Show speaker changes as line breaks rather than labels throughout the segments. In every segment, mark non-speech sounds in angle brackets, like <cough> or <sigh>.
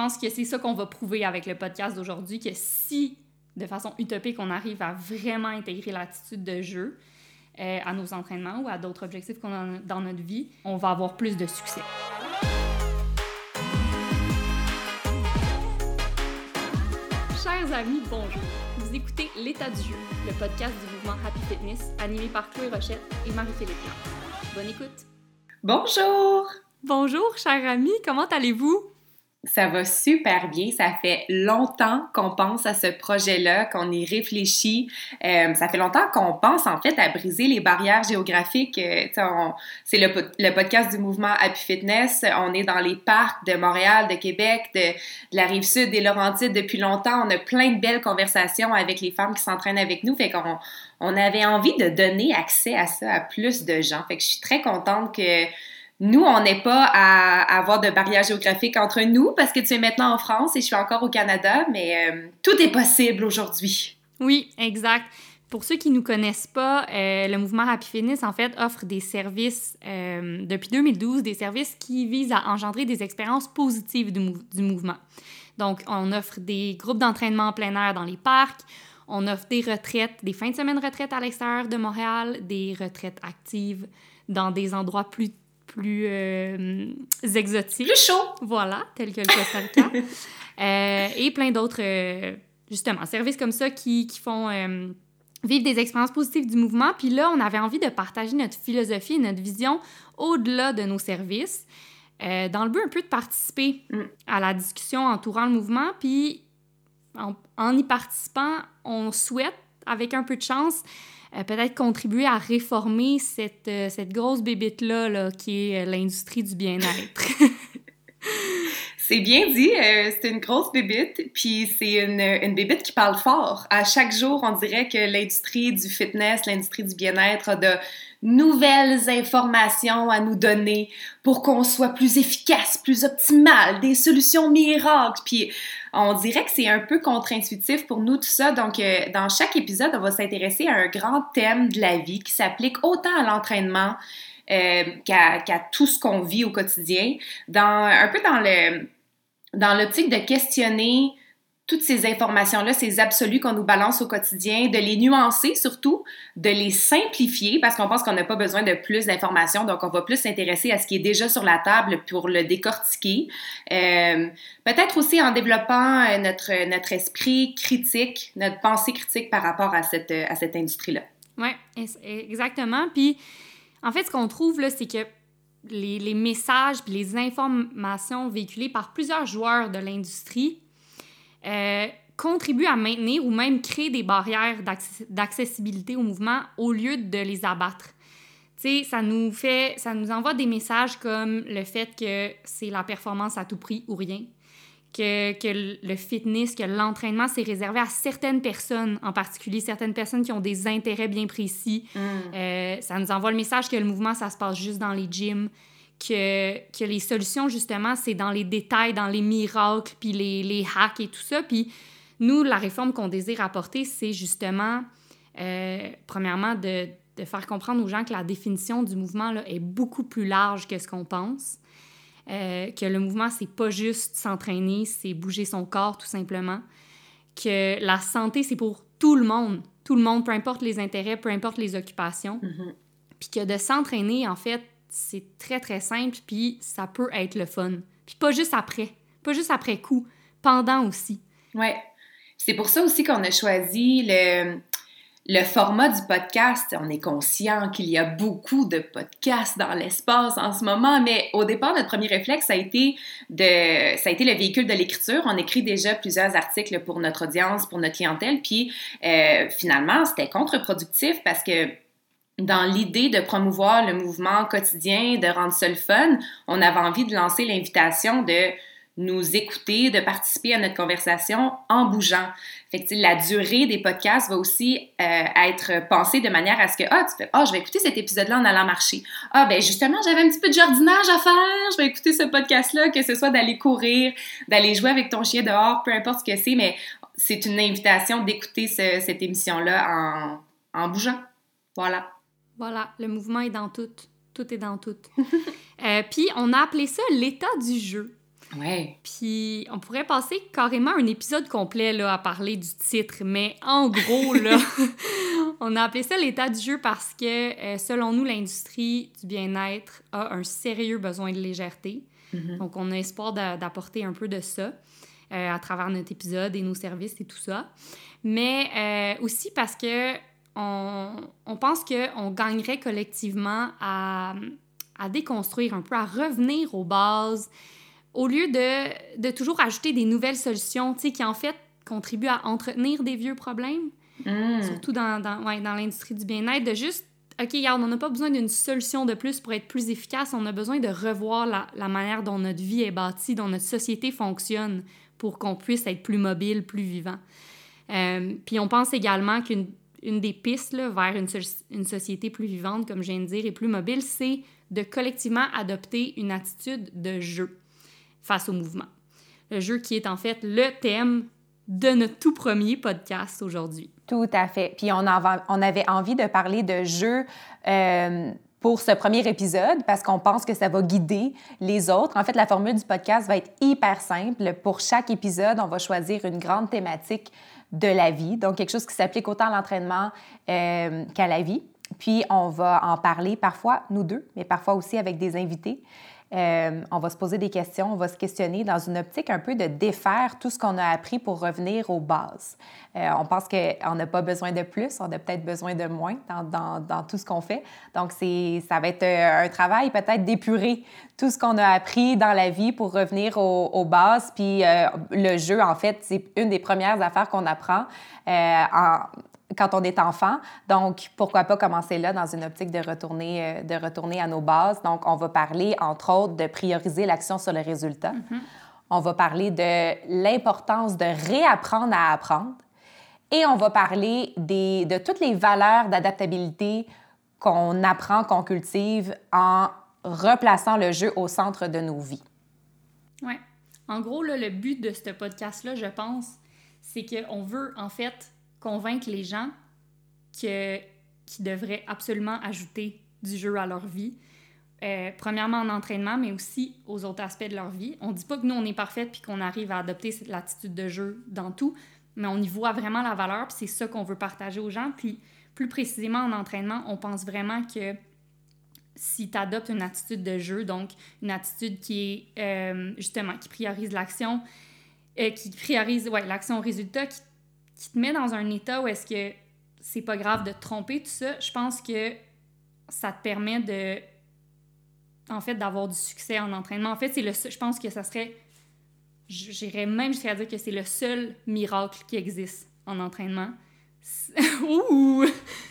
pense que c'est ça qu'on va prouver avec le podcast d'aujourd'hui, que si, de façon utopique, on arrive à vraiment intégrer l'attitude de jeu euh, à nos entraînements ou à d'autres objectifs qu'on a dans notre vie, on va avoir plus de succès. Chers amis, bonjour. Vous écoutez L'état du jeu, le podcast du mouvement Happy Fitness, animé par Chloé Rochette et Marie-Philippe Bonne écoute.
Bonjour!
Bonjour, chers amis, comment allez-vous?
Ça va super bien. Ça fait longtemps qu'on pense à ce projet-là, qu'on y réfléchit. Euh, ça fait longtemps qu'on pense en fait à briser les barrières géographiques. Euh, c'est le, podcast du mouvement Happy Fitness. On est dans les parcs de Montréal, de Québec, de, la rive sud des Laurentides depuis longtemps. On a plein de belles conversations avec les femmes qui s'entraînent avec nous. Fait qu'on on avait envie de donner accès à ça à plus de gens. Fait que je suis très contente que nous, on n'est pas à, avoir de barrière géographique entre nous parce que tu es maintenant en France et je suis encore au Canada, mais euh, tout est possible aujourd'hui.
Oui, exact. Pour ceux qui ne nous connaissent pas, euh, le mouvement Happy Fitness, en fait, offre des services euh, depuis 2012, des services qui visent à engendrer des expériences positives du, du mouvement. Donc, on offre des groupes d'entraînement en plein air dans les parcs, on offre des retraites, des fins de semaine retraites à l'extérieur de Montréal, des retraites actives dans des endroits plus plus euh, exotiques.
Plus chaud.
Voilà, tel que le Costa Rica. <laughs> Euh, et plein d'autres, euh, justement, services comme ça qui, qui font vivre des expériences positives du mouvement. Puis là, on avait envie de partager notre philosophie et notre vision au-delà de nos services, dans le but un peu de participer mm. à la discussion entourant le mouvement. Puis en, en y participant, on souhaite, avec un peu de chance, euh, peut-être contribuer à réformer cette, euh, cette grosse bébite-là là, qui est euh, l'industrie du bien-être. <laughs>
C'est bien dit, c'est une grosse bébite, puis c'est une, une bébite qui parle fort. À chaque jour, on dirait que l'industrie du fitness, l'industrie du bien-être a de nouvelles informations à nous donner pour qu'on soit plus efficace, plus optimal, des solutions miracles. Puis on dirait que c'est un peu contre-intuitif pour nous tout ça. Donc euh, dans chaque épisode, on va s'intéresser à un grand thème de la vie qui s'applique autant à l'entraînement euh, qu'à tout ce qu'on vit au quotidien. Dans un peu dans le dans l'optique de questionner toutes ces informations-là, ces absolus qu'on nous balance au quotidien, de les nuancer surtout, de les simplifier parce qu'on pense qu'on n'a pas besoin de plus d'informations, donc on va plus s'intéresser à ce qui est déjà sur la table pour le décortiquer. Euh, Peut-être aussi en développant euh, notre, notre esprit critique, notre pensée critique par rapport à cette, à cette industrie-là.
Oui, exactement. Puis en fait, ce qu'on trouve là, c'est que les, les messages et les informations véhiculées par plusieurs joueurs de l'industrie euh, contribue à maintenir ou même créer des barrières d'accessibilité au mouvement au lieu de les abattre. Tu sais, ça nous fait, ça nous envoie des messages comme le fait que c'est la performance à tout prix ou rien, que, que le fitness, que l'entraînement, c'est réservé à certaines personnes, en particulier certaines personnes qui ont des intérêts bien précis. Mm. Euh, ça nous envoie le message que le mouvement, ça se passe juste dans les gyms, que, que les solutions, justement, c'est dans les détails, dans les miracles, puis les, les hacks et tout ça. Puis nous, la réforme qu'on désire apporter, c'est justement, euh, premièrement, de, de, faire comprendre aux gens que la définition du mouvement là, est beaucoup plus large que ce qu'on pense. Euh, que le mouvement, c'est pas juste s'entraîner, c'est bouger son corps tout simplement. Que la santé, c'est pour tout le monde. Tout le monde, peu importe les intérêts, peu importe les occupations. Mm-hmm. Puis que de s'entraîner, en fait, c'est très, très simple, puis ça peut être le fun. Puis pas juste après, pas juste après coup, pendant aussi.
Ouais. C'est pour ça aussi qu'on a choisi le, le format du podcast. On est conscient qu'il y a beaucoup de podcasts dans l'espace en ce moment, mais au départ, notre premier réflexe, ça a été, de, ça a été le véhicule de l'écriture. On écrit déjà plusieurs articles pour notre audience, pour notre clientèle, puis euh, finalement, c'était contre-productif parce que dans l'idée de promouvoir le mouvement quotidien, de rendre ça le fun, on avait envie de lancer l'invitation de nous écouter, de participer à notre conversation en bougeant. La durée des podcasts va aussi euh, être pensée de manière à ce que ah tu fais ah je vais écouter cet épisode-là en allant marcher. Ah ben justement j'avais un petit peu de jardinage à faire, je vais écouter ce podcast-là que ce soit d'aller courir, d'aller jouer avec ton chien dehors, peu importe ce que c'est, mais c'est une invitation d'écouter cette émission-là en bougeant. Voilà.
Voilà, le mouvement est dans tout. Tout est dans tout. <laughs> euh, Puis on a appelé ça l'état du jeu.
Ouais.
Puis on pourrait passer carrément un épisode complet là, à parler du titre, mais en gros, là, <laughs> <laughs> on a appelé ça l'état du jeu parce que, euh, selon nous, l'industrie du bien-être a un sérieux besoin de légèreté.
Mhm.
Donc, on a espoir d'a- d'apporter un peu de ça euh, à travers notre épisode et nos services et tout ça. Mais euh, aussi parce que on, on pense qu'on gagnerait collectivement à, à déconstruire un peu, à revenir aux bases, au lieu de, de toujours ajouter des nouvelles solutions, tu sais, qui en fait contribuent à entretenir des vieux problèmes
Mm.
surtout dans, dans, ouais, dans l'industrie du bien-être, de juste, OK, regarde, on n'a pas besoin d'une solution de plus pour être plus efficace, on a besoin de revoir la, la manière dont notre vie est bâtie, dont notre société fonctionne pour qu'on puisse être plus mobile, plus vivant. Euh, puis on pense également qu'une une des pistes vers une, so- une société plus vivante, comme je viens de dire, et plus mobile, c'est de collectivement adopter une attitude de jeu face au mouvement. Le jeu qui est en fait le thème de notre tout premier podcast aujourd'hui.
Tout à fait. Puis on, avait envie de parler de jeux euh, pour ce premier épisode parce qu'on pense que ça va guider les autres. En fait, la formule du podcast va être hyper simple. Pour chaque épisode, on va choisir une grande thématique de la vie, donc quelque chose qui s'applique autant à l'entraînement euh, qu'à la vie. Puis on va en parler parfois, nous deux, mais parfois aussi avec des invités. Euh, on va se poser des questions, on va se questionner dans une optique un peu de défaire tout ce qu'on a appris pour revenir aux bases. Euh, on pense qu'on n'a pas besoin de plus, on a peut-être besoin de moins dans, tout ce qu'on fait. Donc, ça va être euh, un travail peut-être d'épurer tout ce qu'on a appris dans la vie pour revenir aux, bases. Puis le jeu, en fait, c'est une des premières affaires qu'on apprend en, quand on est enfant. Donc, pourquoi pas commencer là dans une optique de retourner, euh, de retourner à nos bases. Donc, on va parler, entre autres, de prioriser l'action sur le résultat. On va parler de l'importance de réapprendre à apprendre. Et on va parler des, de toutes les valeurs d'adaptabilité qu'on apprend, qu'on cultive en replaçant le jeu au centre de nos vies.
Ouais. En gros, là, le but de ce podcast-là, je pense, c'est qu'on veut, en fait, convaincre les gens qu'ils devraient absolument ajouter du jeu à leur vie. Euh, premièrement en entraînement, mais aussi aux autres aspects de leur vie. On dit pas que nous, on est parfaite puis qu'on arrive à adopter cette l'attitude de jeu dans tout, mais on y voit vraiment la valeur, puis c'est ça qu'on veut partager aux gens. Puis plus précisément en entraînement, on pense vraiment que si tu adoptes une attitude de jeu, donc une attitude qui est euh, justement qui priorise l'action, euh, qui priorise ouais, l'action au résultat, qui, qui te met dans un état où est-ce que c'est pas grave de te tromper, tout ça, je pense que ça te permet de en fait d'avoir du succès en entraînement. En fait, c'est le seul- je pense que ça serait j'irais même jusqu'à dire que c'est le seul miracle qui existe en entraînement. <laughs> Ouh!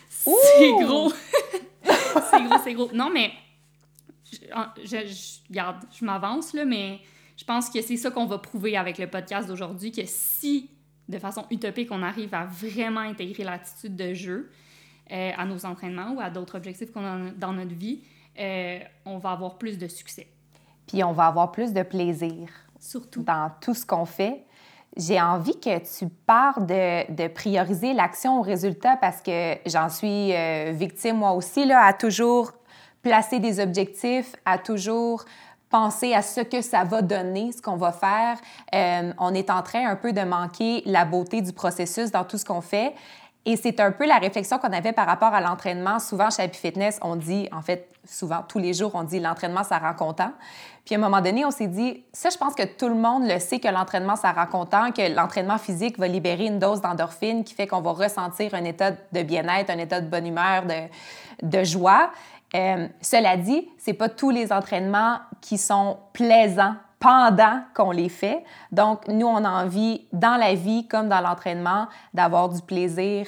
C'est gros. <laughs> c'est gros, c'est gros. Non, mais je, je, je- regarde, je m'avance là, mais je pense que c'est ça qu'on va prouver avec le podcast d'aujourd'hui, que si, de façon utopique, on arrive à vraiment intégrer l'attitude de jeu euh, à nos entraînements ou à d'autres objectifs qu'on a dans notre vie, euh, on va avoir plus de succès.
Puis on va avoir plus de plaisir
Surtout.
dans tout ce qu'on fait. J'ai envie que tu parles de, de prioriser l'action au résultat parce que j'en suis euh, victime moi aussi, là, à toujours placer des objectifs, à toujours penser à ce que ça va donner, ce qu'on va faire. Euh, on est en train un peu de manquer la beauté du processus dans tout ce qu'on fait. Et c'est un peu la réflexion qu'on avait par rapport à l'entraînement. Souvent, chez Happy Fitness, on dit, en fait, souvent, tous les jours, on dit l'entraînement, ça rend content. Puis à un moment donné, on s'est dit, ça, je pense que tout le monde le sait que l'entraînement, ça rend content, que l'entraînement physique va libérer une dose d'endorphine qui fait qu'on va ressentir un état de bien-être, un état de bonne humeur, de, de joie. Euh, cela dit, c'est pas tous les entraînements qui sont plaisants pendant qu'on les fait. Donc, nous, on a envie, dans la vie comme dans l'entraînement, d'avoir du plaisir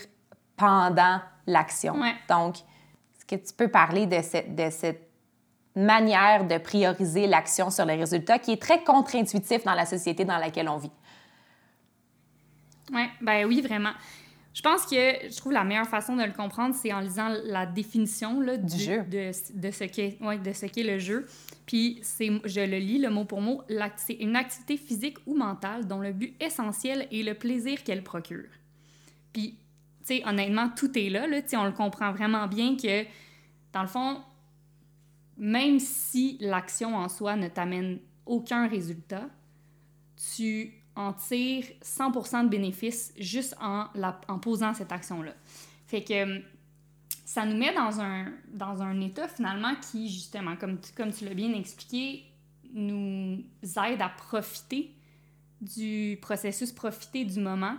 pendant l'action.
Ouais.
Donc, est-ce que tu peux parler de cette, de cette manière de prioriser l'action sur les résultats qui est très contre-intuitif dans la société dans laquelle on vit?
Ouais, ben oui, vraiment. Je pense que je trouve la meilleure façon de le comprendre, c'est en lisant la définition là,
Du jeu.
De, de ce qu'est ouais, de ce qu'est le jeu. Puis c'est, je le lis le mot pour mot, c'est une activité physique ou mentale dont le but essentiel est le plaisir qu'elle procure. Puis, tu sais, honnêtement, tout est là, là tu sais, on le comprend vraiment bien que, dans le fond, même si l'action en soi ne t'amène aucun résultat, tu en tires 100% de bénéfices juste en, posant cette action-là. Fait que ça nous met dans un, dans un état finalement qui, justement, comme comme tu l'as bien expliqué, nous aide à profiter du processus, profiter du moment.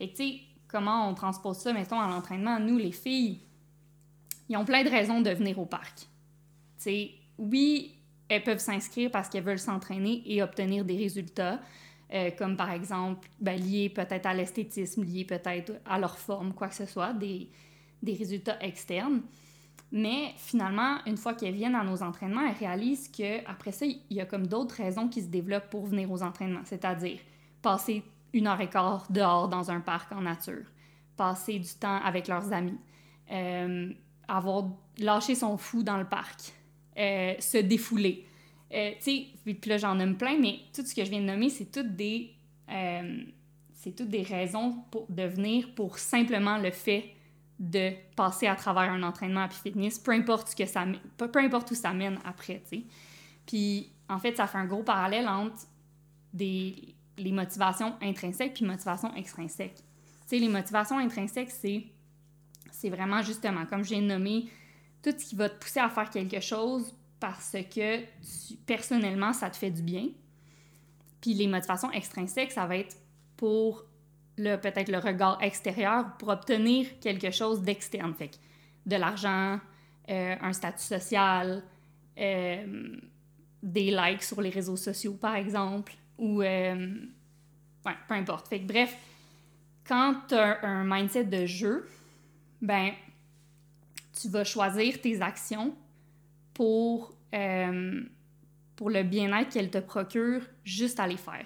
Et tu sais, comment on transpose ça, mettons, à l'entraînement? Nous, les filles, ils ont plein de raisons de venir au parc. Tu sais, oui, elles peuvent s'inscrire parce qu'elles veulent s'entraîner et obtenir des résultats, euh, comme par exemple ben, liés peut-être à l'esthétisme, liés peut-être à leur forme, quoi que ce soit, des, résultats externes. Mais finalement, une fois qu'elles viennent à nos entraînements, elles réalisent qu'après ça, il y a comme d'autres raisons qui se développent pour venir aux entraînements, c'est-à-dire passer une heure et quart dehors dans un parc en nature, passer du temps avec leurs amis, euh, avoir lâché son fou dans le parc, euh, se défouler. Euh, tu sais, puis là j'en nomme plein, mais tout ce que je viens de nommer, c'est toutes des, c'est toutes des raisons pour, de venir pour simplement le fait de passer à travers un entraînement à fitness, peu importe, ce que ça, peu importe où ça mène après, tu sais. Puis, en fait, ça fait un gros parallèle entre des, les motivations intrinsèques puis motivations extrinsèques. Tu sais, les motivations intrinsèques, c'est, c'est vraiment justement, comme j'ai nommé, tout ce qui va te pousser à faire quelque chose parce que personnellement, ça te fait du bien. Puis les motivations extrinsèques, ça va être pour le peut-être le regard extérieur pour obtenir quelque chose d'externe. Fait de l'argent, euh, un statut social, euh, des likes sur les réseaux sociaux, par exemple, ou... Euh, ouais, peu importe. Fait que bref, quand tu as un mindset de jeu, ben, tu vas choisir tes actions pour, pour le bien-être qu'elles te procurent juste à les faire.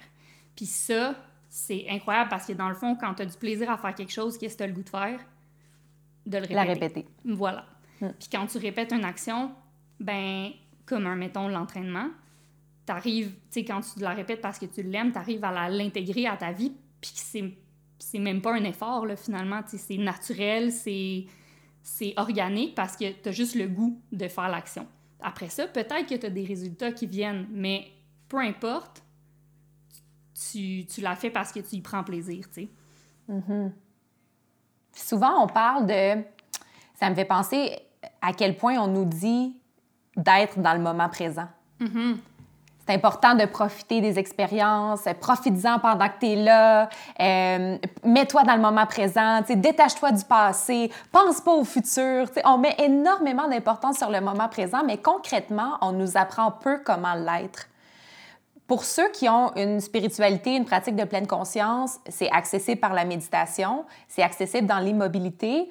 Puis ça, c'est incroyable parce que dans le fond, quand tu as du plaisir à faire quelque chose, qu'est-ce que tu as le goût de faire? De le répéter.
La répéter.
Voilà. Hmm. Puis quand tu répètes une action, ben, comme un, mettons, l'entraînement, t'arrives, tu sais, quand tu la répètes parce que tu l'aimes, tu arrives à l'intégrer à ta vie, puis c'est, c'est même pas un effort, là, finalement. C'est naturel, c'est, c'est organique parce que tu as juste le goût de faire l'action. Après ça, peut-être que tu as des résultats qui viennent, mais peu importe, tu, tu l'as fait parce que tu y prends plaisir, tu sais.
Mm-hmm. Souvent, on parle de... Ça me fait penser à quel point on nous dit d'être dans le moment présent.
Mm-hmm.
C'est important de profiter des expériences, profites-en pendant que tu es là, euh, mets-toi dans le moment présent, détache-toi du passé, pense pas au futur. On met énormément d'importance sur le moment présent, mais concrètement, on nous apprend peu comment l'être. Pour ceux qui ont une spiritualité, une pratique de pleine conscience, c'est accessible par la méditation, c'est accessible dans l'immobilité,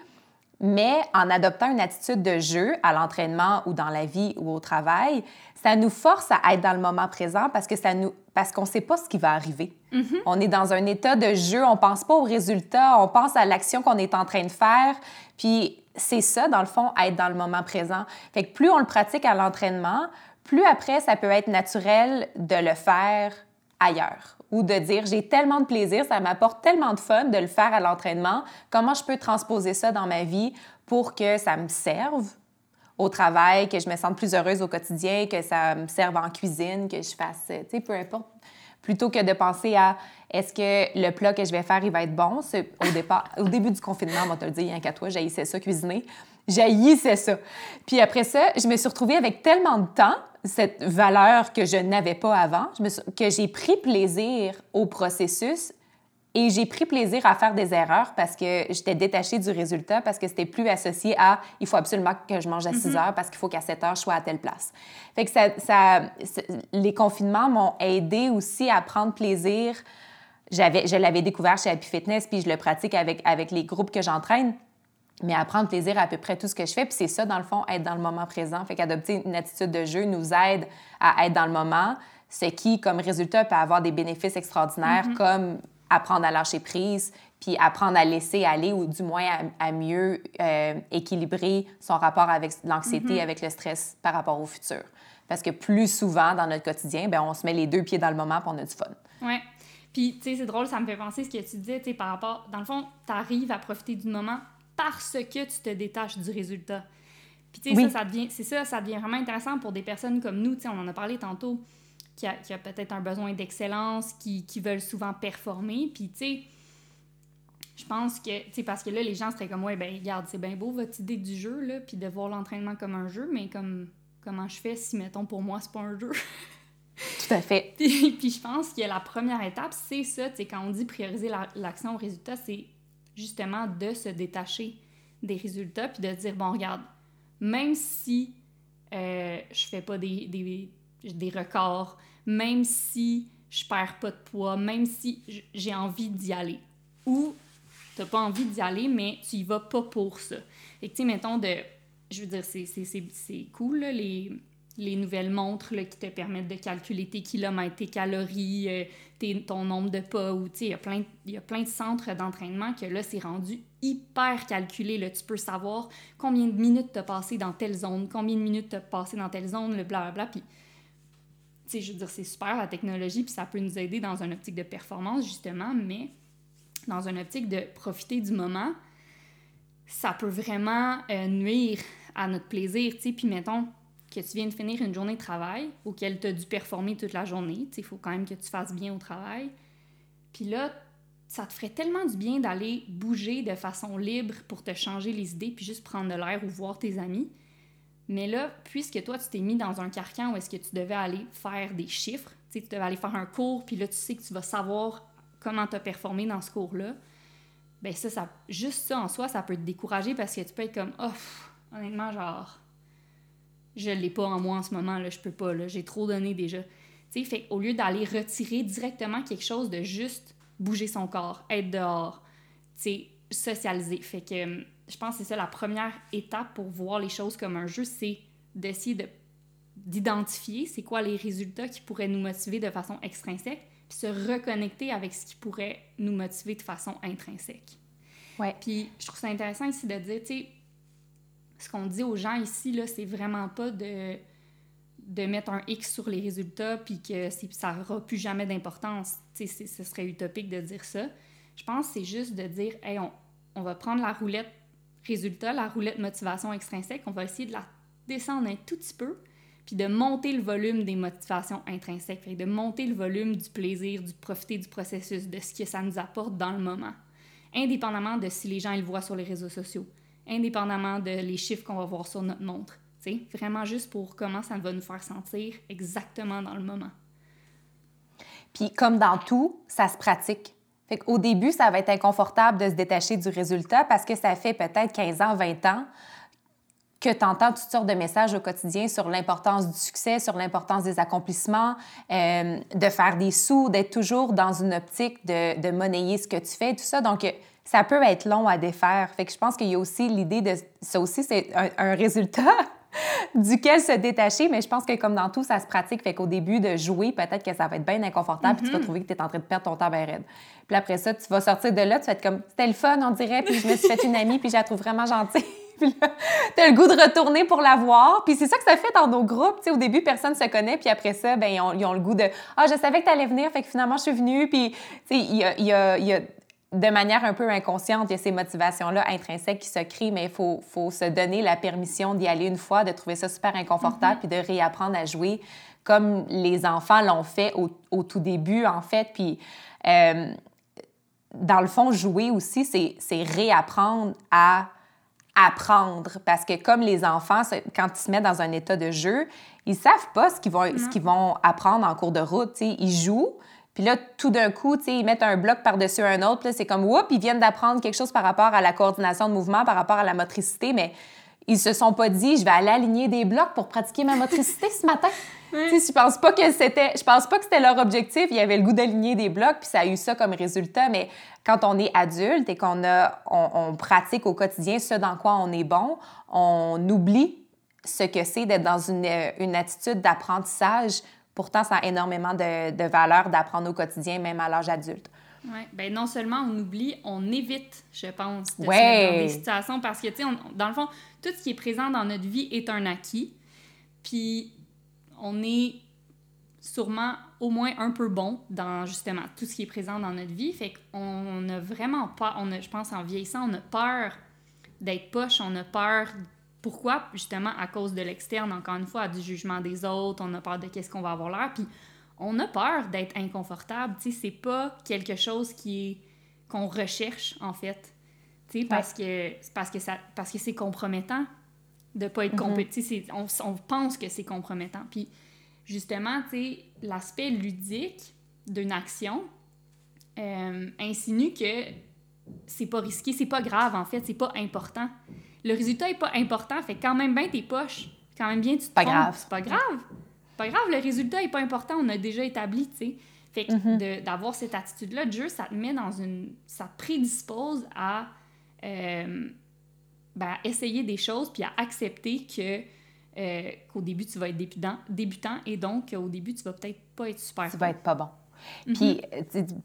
mais en adoptant une attitude de jeu à l'entraînement ou dans la vie ou au travail, ça nous force à être dans le moment présent parce que ça nous parce qu'on ne sait pas ce qui va arriver.
Mm-hmm.
On est dans un état de jeu, on pense pas au résultat, on pense à l'action qu'on est en train de faire, puis c'est ça dans le fond être dans le moment présent. Fait que plus on le pratique à l'entraînement, plus après, ça peut être naturel de le faire ailleurs ou de dire j'ai tellement de plaisir, ça m'apporte tellement de fun de le faire à l'entraînement, comment je peux transposer ça dans ma vie pour que ça me serve au travail, que je me sente plus heureuse au quotidien, que ça me serve en cuisine, que je fasse, tu sais, peu importe. Plutôt que de penser à est-ce que le plat que je vais faire, il va être bon? Au, départ, au début du confinement, on va te le dire, rien qu'à toi, j'haïssais ça, cuisiner. J'haïssais ça. Puis après ça, je me suis retrouvée avec tellement de temps cette valeur que je n'avais pas avant, que j'ai pris plaisir au processus et j'ai pris plaisir à faire des erreurs parce que j'étais détachée du résultat, parce que c'était plus associé à il faut absolument que je mange à 6 mm-hmm. heures parce qu'il faut qu'à 7 heures je sois à telle place. Fait que ça, ça les confinements m'ont aidé aussi à prendre plaisir. J'avais, je l'avais découvert chez Happy Fitness, puis je le pratique avec, avec les groupes que j'entraîne mais à prendre plaisir à, peu près tout ce que je fais. Puis c'est ça, dans le fond, être dans le moment présent. Fait qu'adopter une attitude de jeu nous aide à être dans le moment, ce qui, comme résultat, peut avoir des bénéfices extraordinaires, mm-hmm. comme apprendre à lâcher prise, puis apprendre à laisser aller, ou du moins à, mieux euh, équilibrer son rapport avec l'anxiété, mm-hmm. avec le stress par rapport au futur. Parce que plus souvent, dans notre quotidien, bien, on se met les deux pieds dans le moment, puis on a du fun.
Oui. Puis, tu sais, c'est drôle, ça me fait penser ce que tu disais, tu sais, par rapport... Dans le fond, tu arrives à profiter du moment parce que tu te détaches du résultat. Puis tu sais, ça, ça devient, c'est ça, ça devient vraiment intéressant pour des personnes comme nous, tu sais, on en a parlé tantôt. qui a, qui a peut-être un besoin d'excellence, qui, qui, veulent souvent performer. Puis, tu sais, je pense que, tu sais, parce que là, les gens seraient comme, ouais, ben, regarde, c'est bien beau votre idée du jeu, là, puis de voir l'entraînement comme un jeu, mais comme, comment je fais si, mettons, pour moi, c'est pas un jeu? <laughs>
Tout à fait.
puis, puis je pense que la première étape, c'est ça, tu sais, quand on dit prioriser l'action au résultat, c'est justement de se détacher des résultats, puis de dire, bon, regarde, même si euh, je fais pas des, des, des, records, même si je perds pas de poids, même si j'ai envie d'y aller. Ou t'as pas envie d'y aller, mais tu y vas pas pour ça. Et tu sais, mettons, de, je veux dire, c'est cool, les, les nouvelles montres qui te permettent de calculer tes kilomètres, tes calories, euh, ton nombre de pas. Ou, il y, a plein, y a plein de centres d'entraînement que là, c'est rendu hyper calculé. Là. Tu peux savoir combien de minutes tu as passé dans telle zone, combien de minutes tu as passé dans telle zone, le blablabla. Puis, tu je veux dire, c'est super la technologie, puis ça peut nous aider dans une optique de performance, justement, mais dans une optique de profiter du moment, ça peut vraiment euh, nuire à notre plaisir, tu sais. Puis, mettons, que tu viens de finir une journée de travail auquel tu as dû performer toute la journée. Il faut quand même que tu fasses bien au travail. Puis là, ça te ferait tellement du bien d'aller bouger de façon libre pour te changer les idées, puis juste prendre de l'air ou voir tes amis. Mais là, puisque toi, tu t'es mis dans un carcan où est-ce que tu devais aller faire des chiffres, tu devais aller faire un cours, puis là, tu sais que tu vas savoir comment tu as performé dans ce cours-là, ben ça, ça, juste ça en soi, ça peut te décourager parce que tu peux être comme, oh, honnêtement, genre, je l'ai pas en moi en ce moment, là, je peux pas, là, j'ai trop donné déjà. Tu sais, fait au lieu d'aller retirer directement quelque chose de juste bouger son corps, être dehors, tu sais, socialiser. Fait que hum, je pense que c'est ça la première étape pour voir les choses comme un jeu, c'est d'essayer de d'identifier c'est quoi les résultats qui pourraient nous motiver de façon extrinsèque, puis se reconnecter avec ce qui pourrait nous motiver de façon intrinsèque.
Ouais.
Puis je trouve ça intéressant ici de dire, tu sais, ce qu'on dit aux gens ici, là, c'est vraiment pas de, de mettre un X sur les résultats puis que ça n'aura plus jamais d'importance. Ce serait utopique de dire ça. Je pense que c'est juste de dire, hey, on, va prendre la roulette résultat, la roulette motivation extrinsèque, on va essayer de la descendre un tout petit peu, puis de monter le volume des motivations intrinsèques, de monter le volume du plaisir, du profiter du processus, de ce que ça nous apporte dans le moment, indépendamment de si les gens le voient sur les réseaux sociaux indépendamment de les chiffres qu'on va voir sur notre montre. sais, Vraiment juste pour comment ça va nous faire sentir exactement dans le moment.
Puis comme dans tout, ça se pratique. Fait Au début, ça va être inconfortable de se détacher du résultat parce que ça fait peut-être 15 ans, 20 ans que tu entends toutes sortes de messages au quotidien sur l'importance du succès, sur l'importance des accomplissements, euh, de faire des sous, d'être toujours dans une optique de, de monnayer ce que tu fais, tout ça. Donc, ça peut être long à défaire. Fait que je pense qu'il y a aussi l'idée de... Ça aussi, c'est un, résultat <laughs> duquel se détacher, mais je pense que comme dans tout, ça se pratique. Fait qu'au début de jouer, peut-être que ça va être bien inconfortable, puis tu vas mm-hmm. trouver que tu es en train de perdre ton temps bien raide. Puis après ça, tu vas sortir de là, tu vas être comme, c'était le fun, on dirait, puis je me suis fait une amie, puis je la trouve vraiment gentille. <laughs> puis là, t'as le goût de retourner pour la voir. Puis c'est ça que ça fait dans nos groupes. sais, au début, personne ne se connaît, puis après ça, ben, ils, ont, le goût de Ah, je savais que tu allais venir, fait que finalement, je suis venue. Puis, tu sais, il y a, y a, y a de manière un peu inconsciente, il y a ces motivations-là intrinsèques qui se créent, mais il faut, faut, se donner la permission d'y aller une fois, de trouver ça super inconfortable, mm-hmm. puis de réapprendre à jouer comme les enfants l'ont fait au, au, tout début, en fait. Puis, euh, dans le fond, jouer aussi, c'est réapprendre à apprendre. Parce que comme les enfants, quand ils se mettent dans un état de jeu, ils savent pas ce qu'ils vont, ce qu'ils vont apprendre en cours de route. Ils jouent, puis là, tout d'un coup, ils mettent un bloc par-dessus un autre. C'est comme, oups, ils viennent d'apprendre quelque chose par rapport à la coordination de mouvement, par rapport à la motricité, mais ils se sont pas dit, je vais aller aligner des blocs pour pratiquer ma motricité ce matin. <laughs> sais, Je pense pas que c'était, je pense pas que c'était leur objectif. Ils avaient le goût d'aligner des blocs, puis ça a eu ça comme résultat. Mais quand on est adulte et qu'on a, on, pratique au quotidien ce dans quoi on est bon, on oublie ce que c'est d'être dans une, une attitude d'apprentissage Pourtant, ça a énormément de, de valeur d'apprendre au quotidien, même à l'âge adulte.
Oui, bien non seulement on oublie, on évite, je pense, de se mettre dans des situations parce que, tu sais, dans le fond, tout ce qui est présent dans notre vie est un acquis. Puis on est sûrement au moins un peu bon dans justement tout ce qui est présent dans notre vie. Fait qu'on a vraiment pas, on a, je pense en vieillissant, on a peur d'être poche, on a peur pourquoi? Justement, à cause de l'externe, encore une fois, du jugement des autres, on a peur de qu'est-ce qu'on va avoir l'air, puis on a peur d'être inconfortable. Tu sais, c'est pas quelque chose qui est qu'on recherche, en fait. Tu sais, parce que, parce que, ça, parce que c'est compromettant de pas être mm compétitif. On, on, pense que c'est compromettant. Puis, justement, tu sais, l'aspect ludique d'une action euh, insinue que c'est pas risqué, c'est pas grave, en fait, c'est pas important. Le résultat est pas important, fait quand même bien tes poches, quand même bien tu te
Pas grave.
C'est pas grave. Pas grave, le résultat est pas important, on a déjà établi, tu sais. Fait que mm-hmm. d'avoir cette attitude-là de jeu, ça te met dans une... ça te prédispose à euh, ben, essayer des choses puis à accepter que euh, qu'au début tu vas être débutant, débutant et donc au début tu vas peut-être pas être super.
Tu vas être pas bon. Puis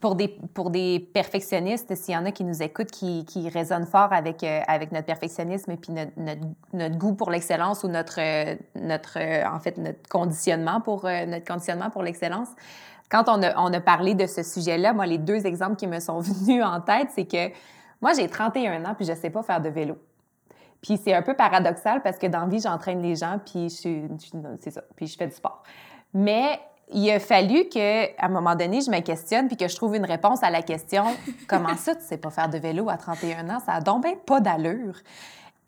pour des, pour des perfectionnistes, s'il y en a qui nous écoutent, qui, qui résonnent fort avec, euh, avec notre perfectionnisme et puis notre, notre, goût pour l'excellence ou notre, notre, en fait, notre conditionnement pour, notre conditionnement pour l'excellence, quand on a, on a parlé de ce sujet-là, moi, les deux exemples qui me sont <laughs> venus en tête, c'est que moi, j'ai 31 ans, puis je sais pas faire de vélo. Puis c'est un peu paradoxal parce que dans la vie, j'entraîne les gens, puis je, c'est ça, puis je fais du sport. Mais il a fallu que, à un moment donné, je me questionne puis que je trouve une réponse à la question comment ça, tu sais pas faire de vélo à 31 ans? Ça a donc pas d'allure.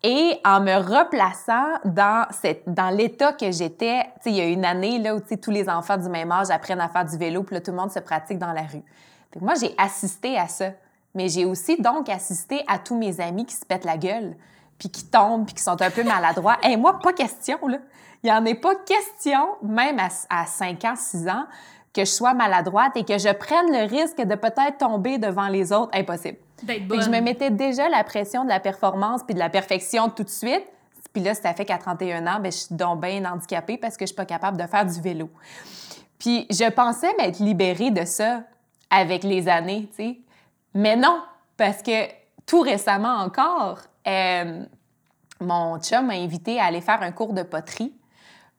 Et en me replaçant dans, dans l'état que j'étais, il y a une année là où tous les enfants du même âge apprennent à faire du vélo, puis là, tout le monde se pratique dans la rue. Moi, j'ai assisté à ça. Mais j'ai aussi donc assisté à tous mes amis qui se pètent la gueule, puis qui tombent, puis qui sont un peu maladroits. Et moi, pas question, là. Il n'y en est pas question, même à, à 5 ans, 6 ans, que je sois maladroite et que je prenne le risque de peut-être tomber devant les autres. Impossible.
D'être bonne.
je me mettais déjà la pression de la performance puis de la perfection tout de suite. Puis là, ça fait qu'à 31 ans, ben, je suis donc bien handicapée parce que je suis pas capable de faire du vélo. Puis je pensais m'être libérée de ça avec les années, tu sais. Mais non, parce que tout récemment encore, euh, mon chum m'a invité à aller faire un cours de poterie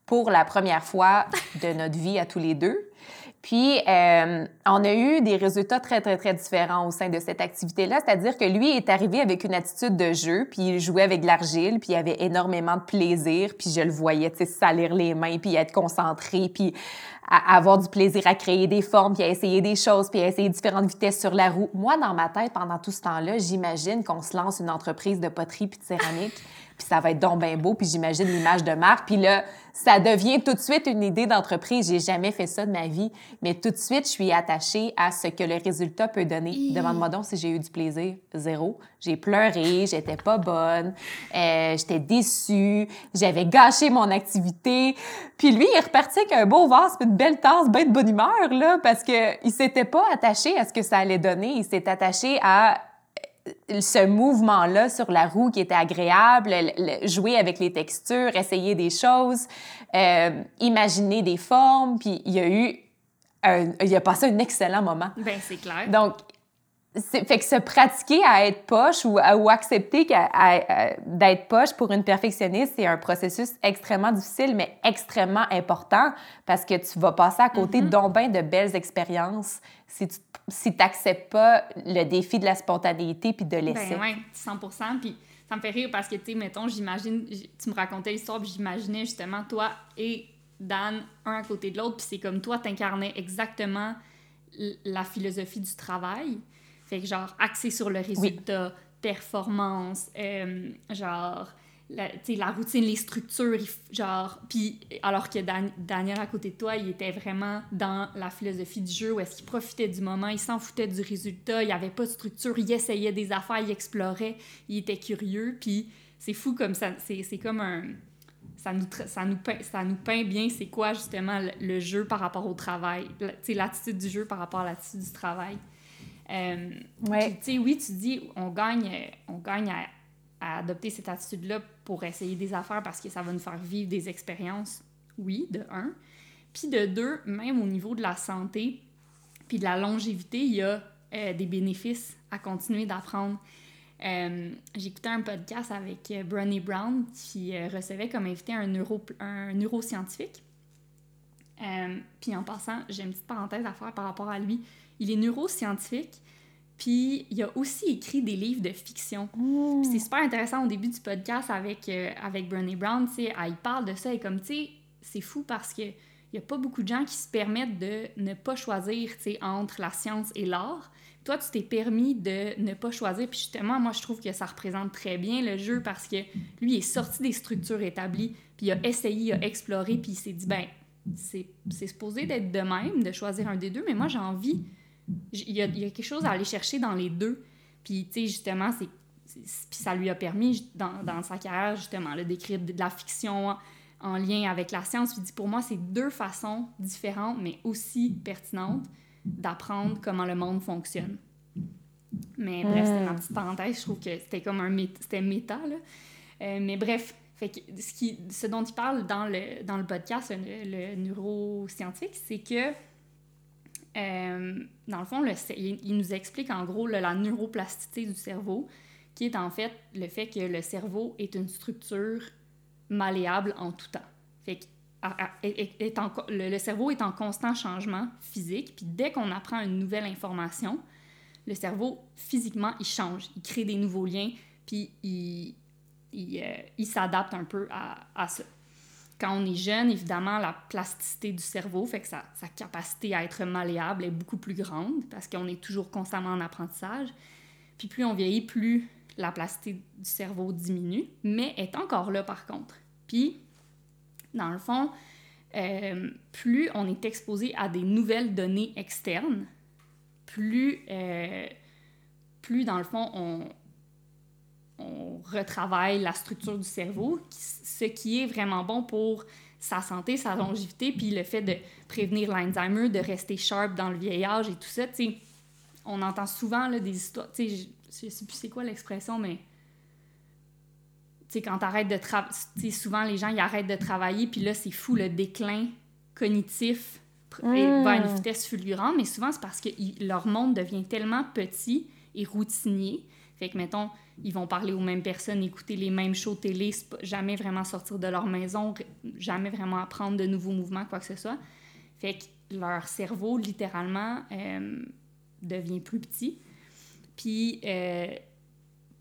pour la première fois de notre vie à tous les deux. Puis, euh, on a eu des résultats très, très, très différents au sein de cette activité-là. C'est-à-dire que lui est arrivé avec une attitude de jeu, puis il jouait avec de l'argile, puis il avait énormément de plaisir, puis je le voyais, tu sais, salir les mains, puis être concentré, puis avoir du plaisir à créer des formes, puis à essayer des choses, puis à essayer différentes vitesses sur la roue. Moi, dans ma tête, pendant tout ce temps-là, j'imagine qu'on se lance une entreprise de poterie puis de céramique, puis ça va être donc bien beau, puis j'imagine l'image de marque. Puis là, ça devient tout de suite une idée d'entreprise. J'ai jamais fait ça de ma vie, mais tout de suite, je suis attachée à ce que le résultat peut donner. Demande-moi donc si j'ai eu du plaisir. Zéro. J'ai pleuré, j'étais pas bonne, euh, j'étais déçue, j'avais gâché mon activité. Puis lui, il est reparti avec un beau vase, une belle tasse, bien de bonne humeur, là, parce qu'il s'était pas attaché à ce que ça allait donner. Il s'est attaché à ce mouvement-là sur la roue qui était agréable, jouer avec les textures, essayer des choses, euh, imaginer des formes, puis il y a eu un, il a passé un excellent moment.
Ben c'est clair.
Donc fait que se pratiquer à être poche ou, ou accepter d'être poche pour une perfectionniste, c'est un processus extrêmement difficile, mais extrêmement important parce que tu vas passer à côté mm de belles expériences si tu si n'acceptes pas le défi de la spontanéité puis de l'essai.
Ben oui, 100 Puis ça me fait rire parce que, tu sais, mettons, j'imagine, tu me racontais l'histoire, puis j'imaginais justement toi et Dan, un à côté de l'autre, puis c'est comme toi, t'incarnais exactement la philosophie du travail. Fait que genre, axé sur le résultat, performance, euh, genre, la, la routine, les structures, genre, puis alors que Daniel à côté de toi, il était vraiment dans la philosophie du jeu où est-ce qu'il profitait du moment, il s'en foutait du résultat, il n'y avait pas de structure, il essayait des affaires, il explorait, il était curieux, puis c'est fou comme ça, c'est comme un... Ça nous, ça, nous peint, ça nous peint bien c'est quoi justement le, jeu par rapport au travail, l'attitude du jeu par rapport à l'attitude du travail. Euh, sais, oui, tu dis, on gagne, on gagne à, adopter cette attitude-là pour essayer des affaires parce que ça va nous faire vivre des expériences, oui, de un. Puis de deux, même au niveau de la santé, puis de la longévité, il y a euh, des bénéfices à continuer d'apprendre. Euh, J'écoutais un podcast avec euh, Brené Brown qui euh, recevait comme invité un, neuro, un neuroscientifique. puis en passant, j'ai une petite parenthèse à faire par rapport à lui. Il est neuroscientifique, puis il a aussi écrit des livres de fiction. C'est super intéressant au début du podcast avec, euh, avec Brené Brown, tu sais, il parle de ça et comme, tu sais, c'est fou parce que il n'y a pas beaucoup de gens qui se permettent de ne pas choisir entre la science et l'art. Toi, tu t'es permis de ne pas choisir. Puis justement, moi, je trouve que ça représente très bien le jeu parce que lui, il est sorti des structures établies, puis il a essayé, il a exploré, puis il s'est dit, ben, c'est supposé d'être de même, de choisir un des deux, mais moi, j'ai envie. Il y, a, il y, a, quelque chose à aller chercher dans les deux. Puis, tu sais, justement, c'est. Puis ça lui a permis, dans, dans sa carrière, justement, d'écrire de la fiction en lien avec la science. Puis dit, pour moi, c'est deux façons différentes, mais aussi pertinentes d'apprendre comment le monde fonctionne. Mais bref, c'était ma petite parenthèse. Je trouve que c'était comme un c'était méta, là. Euh, mais bref, fait que ce, qui, ce dont il parle dans le, dans le podcast, le, neuroscientifique, c'est que, euh, dans le fond, il, nous explique en gros la neuroplasticité du cerveau, qui est en fait le fait que le cerveau est une structure malléable en tout temps. Le, cerveau est en constant changement physique, puis dès qu'on apprend une nouvelle information, le cerveau, physiquement, il change, il crée des nouveaux liens, puis il, euh, s'adapte un peu à, à, ça. Quand on est jeune, évidemment, la plasticité du cerveau fait que sa, capacité à être malléable est beaucoup plus grande parce qu'on est toujours constamment en apprentissage. Puis plus on vieillit, plus la plasticité du cerveau diminue, mais est encore là par contre. Puis, dans le fond, euh, plus on est exposé à des nouvelles données externes, plus, euh, plus dans le fond, on, on retravaille la structure du cerveau, ce qui est vraiment bon pour sa santé, sa longévité, puis le fait de prévenir l'Alzheimer, de rester sharp dans le vieillage et tout ça. sais, on entend souvent là, des histoires. Je, je sais plus c'est quoi l'expression, mais sais, quand t'arrêtes de travailler, souvent les gens ils arrêtent de travailler, puis là c'est fou le déclin cognitif va à une vitesse fulgurante, mais souvent c'est parce que leur monde devient tellement petit et routinier. Fait que, mettons, ils vont parler aux mêmes personnes, écouter les mêmes shows télé, jamais vraiment sortir de leur maison, jamais vraiment apprendre de nouveaux mouvements, quoi que ce soit. Fait que leur cerveau, littéralement, euh, devient plus petit. Puis, euh,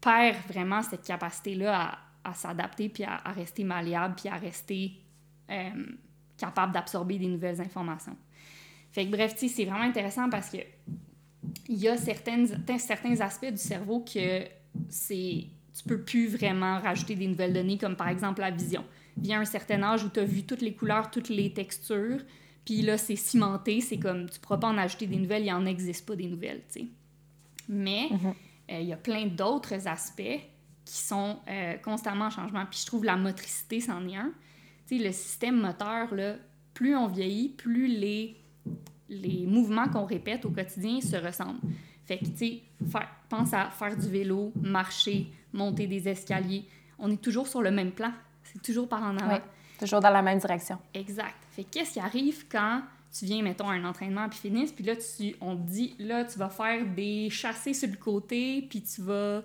perd vraiment cette capacité-là à, s'adapter, puis à, rester malléable, puis à rester euh, capable d'absorber des nouvelles informations. Fait que bref, c'est vraiment intéressant parce que il y a certaines, certains aspects du cerveau que c'est tu peux plus vraiment rajouter des nouvelles données, comme par exemple la vision. Vient un certain âge où tu as vu toutes les couleurs, toutes les textures, puis là, c'est cimenté, c'est comme, tu pourras pas en ajouter des nouvelles, il en existe pas des nouvelles, tu sais. Mais mm-hmm. euh, il y a plein d'autres aspects qui sont euh, constamment en changement. Puis je trouve la motricité, c'en est un. Tu sais, le système moteur, là, plus on vieillit, plus les, les mouvements qu'on répète au quotidien se ressemblent. Fait que, tu sais, pense à faire du vélo, marcher, monter des escaliers. On est toujours sur le même plan. C'est toujours par en avant. Oui,
toujours dans la même direction.
Exact. Fait qu'est-ce qui arrive quand tu viens, mettons, à un entraînement puis finis, puis là, tu, on te dit, là, tu vas faire des chassés sur le côté, puis tu vas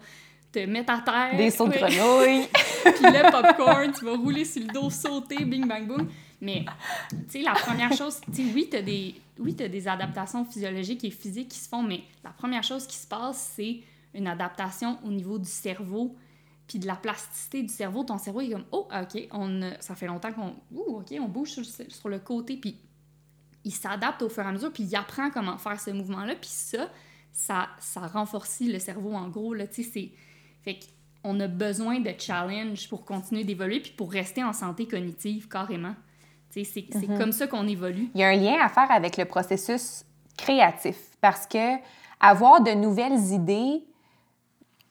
te mettre à terre.
Des sauts de grenouille. <laughs>
puis le popcorn, tu vas rouler sur le dos, sauter, bing, bang, boom. Mais, tu sais, la première chose, tu sais, oui, tu as, des, oui, as des adaptations physiologiques et physiques qui se font, mais la première chose qui se passe, c'est une adaptation au niveau du cerveau, puis de la plasticité du cerveau. Ton cerveau est comme, oh, OK, on, ça fait longtemps qu'on, on bouge sur, sur le côté, puis il s'adapte au fur et à mesure, puis il apprend comment faire ce mouvement-là, puis ça, ça, ça renforce le cerveau, en gros, là, tu sais, c'est fait qu'on a besoin de challenge pour continuer d'évoluer puis pour rester en santé cognitive carrément. C'est mm comme ça qu'on évolue.
Il y a un lien à faire avec le processus créatif parce que avoir de nouvelles idées,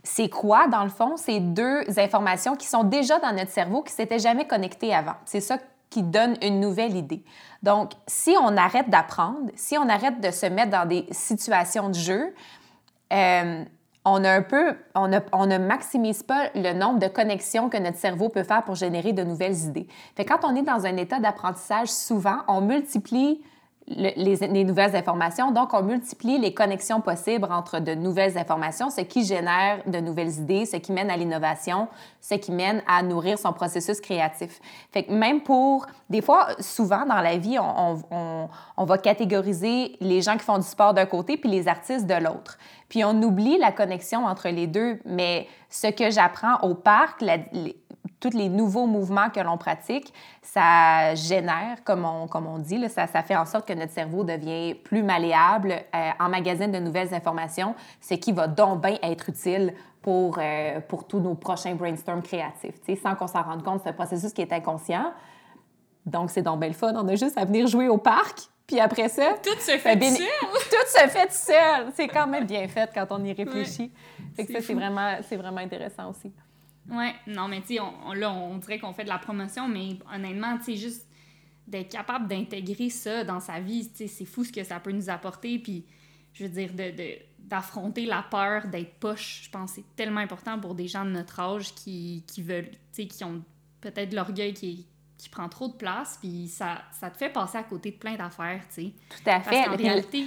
c'est quoi, dans le fond? C'est deux informations qui sont déjà dans notre cerveau, qui ne s'étaient jamais connectées avant. C'est ça qui donne une nouvelle idée. Donc, si on arrête d'apprendre, si on arrête de se mettre dans des situations de jeu, euh, on on, ne maximise pas le nombre de connexions que notre cerveau peut faire pour générer de nouvelles idées. Quand on est dans un état d'apprentissage, souvent, on multiplie les, nouvelles informations. Donc, on multiplie les connexions possibles entre de nouvelles informations, ce qui génère de nouvelles idées, ce qui mène à l'innovation, ce qui mène à nourrir son processus créatif. Fait que même pour, des fois, souvent dans la vie, on, on va catégoriser les gens qui font du sport d'un côté puis les artistes de l'autre. Puis on oublie la connexion entre les deux. Mais ce que j'apprends au parc, tous les nouveaux mouvements que l'on pratique, ça génère, comme on, comme on dit, là, ça, ça, fait en sorte que notre cerveau devient plus malléable, euh, emmagasine de nouvelles informations, ce qui va donc bien être utile pour, euh, pour tous nos prochains brainstorms créatifs, sans qu'on s'en rende compte. C'est un processus qui est inconscient. Donc, c'est donc bien le fun. On a juste à venir jouer au parc, puis après ça...
Tout se fait tout seul! <laughs>
Tout se fait tout seul! C'est quand même bien fait quand on y réfléchit. Fait que ça, c'est vraiment, vraiment intéressant aussi.
Ouais, non, mais tu sais, on, là, on dirait qu'on fait de la promotion, mais honnêtement, tu sais, juste d'être capable d'intégrer ça dans sa vie, tu sais, c'est fou ce que ça peut nous apporter. Puis, je veux dire, de, d'affronter la peur d'être poche, je pense que c'est tellement important pour des gens de notre âge qui, qui veulent, tu sais, qui ont peut-être l'orgueil qui, qui prend trop de place, puis ça, ça te fait passer à côté de plein d'affaires, tu sais.
Tout à fait.
Parce réalité,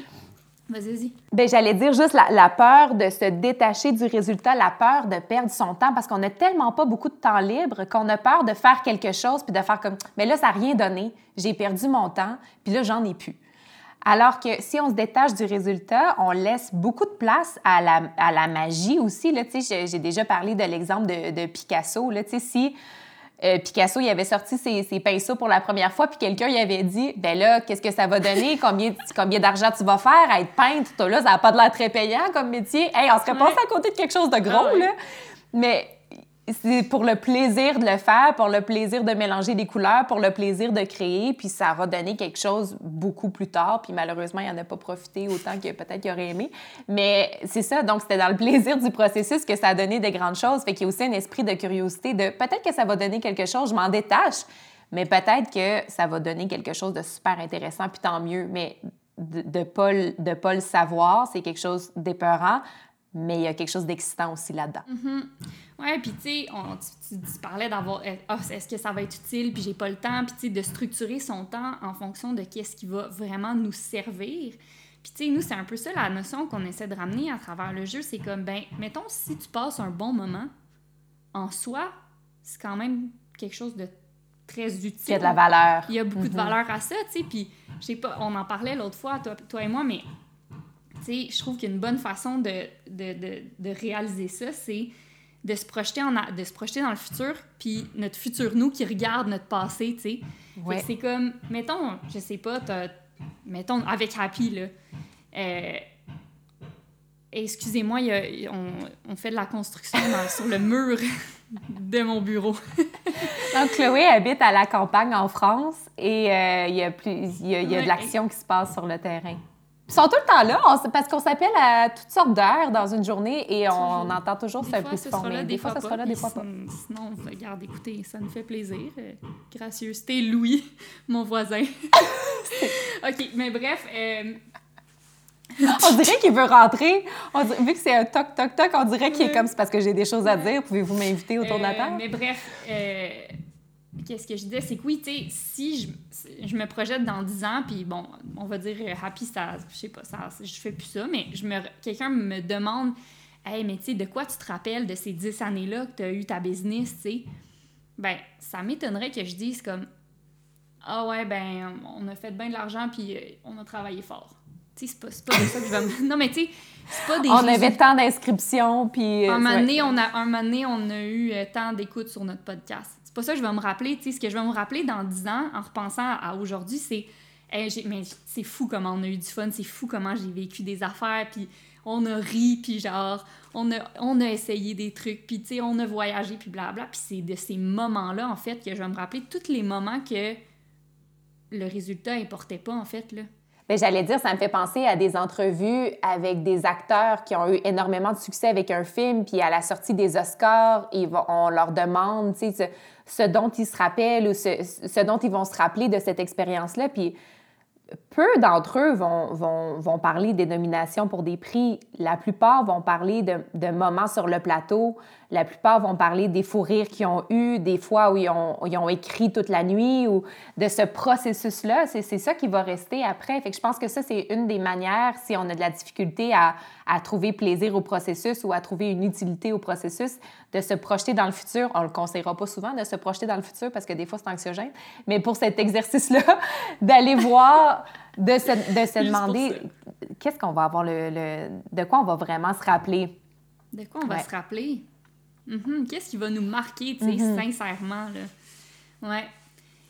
Vas-y.
Ben, j'allais dire juste la, peur de se détacher du résultat, la peur de perdre son temps, parce qu'on n'a tellement pas beaucoup de temps libre qu'on a peur de faire quelque chose puis de faire comme, mais là, ça n'a rien donné, j'ai perdu mon temps, puis là, j'en ai plus. Alors que si on se détache du résultat, on laisse beaucoup de place à la, à la magie aussi. J'ai déjà parlé de l'exemple de, de, Picasso. Là, si euh, Picasso, il avait sorti ses, pinceaux pour la première fois, puis quelqu'un lui avait dit Ben là, qu'est-ce que ça va donner? Combien, <laughs> combien d'argent tu vas faire à être peintre Toi, là, ça n'a pas de l'air très payant comme métier. Hey, on serait passé à côté de quelque chose de gros, ah là. Mais c'est pour le plaisir de le faire, pour le plaisir de mélanger des couleurs, pour le plaisir de créer, puis ça va donner quelque chose beaucoup plus tard, puis malheureusement, il n'en a pas profité autant que peut-être qu'il aurait aimé. Mais c'est ça, donc c'était dans le <laughs> plaisir du processus que ça a donné des grandes choses. Fait qu'il y a aussi un esprit de curiosité de peut-être que ça va donner quelque chose, je m'en détache, mais peut-être que ça va donner quelque chose de super intéressant, puis tant mieux. Mais de ne pas, de pas le savoir, c'est quelque chose d'épeurant, mais il y a quelque chose d'excitant aussi là-dedans.
Mm-hmm. Ouais, puis tu sais, tu, parlais d'avoir, euh, ah, est-ce que ça va être utile, puis j'ai pas le temps, puis tu sais, de structurer son temps en fonction de qu'est-ce qui va vraiment nous servir. Puis tu sais, nous, c'est un peu ça la notion qu'on essaie de ramener à travers le jeu, c'est comme, ben, mettons, si tu passes un bon moment, en soi, c'est quand même quelque chose de très utile. Il
y a de la valeur.
Il y a beaucoup de mm-hmm. valeur à ça, tu sais, puis je sais pas, on en parlait l'autre fois, toi, toi et moi, mais tu sais, je trouve qu'une bonne façon de, de, de, de réaliser ça, c'est de se projeter en de se projeter dans le futur puis notre futur nous qui regarde notre passé tu sais. Ouais. c'est comme mettons je sais pas mettons avec Happy là euh, excusez-moi on, on, fait de la construction sur le mur <laughs> de mon bureau. <laughs>
Donc Chloé habite à la campagne en France et euh, il y a plus il y a, y a de l'action qui se passe sur le terrain ils sont tout le temps là, parce qu'on s'appelle à toutes sortes d'heures dans une journée et on, entend toujours bruit fond.
Des, des fois, ça sera là, des fois pas. Sinon, regarde, écoutez, ça nous fait plaisir. Euh, gracieuseté, Louis, <laughs> mon voisin. <laughs> OK, mais bref... Euh,
on dirait qu'il veut rentrer. vu que c'est un toc, toc, toc, on dirait qu'il est comme c'est parce que j'ai des choses à dire. Pouvez-vous m'inviter autour de la euh, table?
Mais bref, qu'est-ce que je disais, c'est que oui, tu sais, si je, je, me projette dans 10 ans, puis bon, on va dire euh, happy, ça, je sais pas, ça, je fais plus ça, mais je me, quelqu'un me demande, hey, mais tu sais, de quoi tu te rappelles de ces 10 années-là que tu as eu ta business, tu sais? Ben, ça m'étonnerait que je dise comme, ah ouais, ben, on a fait bien de l'argent, puis euh, on a travaillé fort. Tu sais, c'est pas, pas de ça que je vais me. Non, mais tu sais, c'est pas des.
On avait tant d'inscriptions, puis.
Euh, un moment donné, on a, un moment on a eu tant d'écoutes sur notre podcast c'est pas ça que je vais me rappeler. Tu ce que je vais me rappeler dans 10 ans, en repensant à aujourd'hui, c'est mais c'est fou comment on a eu du fun, c'est fou comment j'ai vécu des affaires, puis on a ri, puis genre, on a, on a essayé des trucs, puis on a voyagé, puis blabla. Puis c'est de ces moments-là, en fait, que je vais me rappeler tous les moments que le résultat importait pas, en fait, là.
J'allais dire, ça me fait penser à des entrevues avec des acteurs qui ont eu énormément de succès avec un film, puis à la sortie des Oscars, ils vont, on leur demande, sais, ce dont ils se rappellent ou ce, ce dont ils vont se rappeler de cette expérience-là. Puis peu d'entre eux vont, vont, vont, parler des nominations pour des prix. La plupart vont parler de, moments sur le plateau. La plupart vont parler des fous rires qu'ils ont eu, des fois où ils ont, ils ont, écrit toute la nuit ou de ce processus-là. C'est ça qui va rester après. Fait que je pense que ça, c'est une des manières, si on a de la difficulté à, à, trouver plaisir au processus ou à trouver une utilité au processus, de se projeter dans le futur. On ne le conseillera pas souvent de se projeter dans le futur parce que des fois, c'est anxiogène. Mais pour cet exercice-là, <laughs> d'aller voir de se, de se demander qu'est-ce qu'on va avoir le, le, de quoi on va vraiment se rappeler.
De quoi on va se rappeler? Mhm. Qu'est-ce qui va nous marquer, tu sais,
Mhm.
sincèrement, là? Ouais.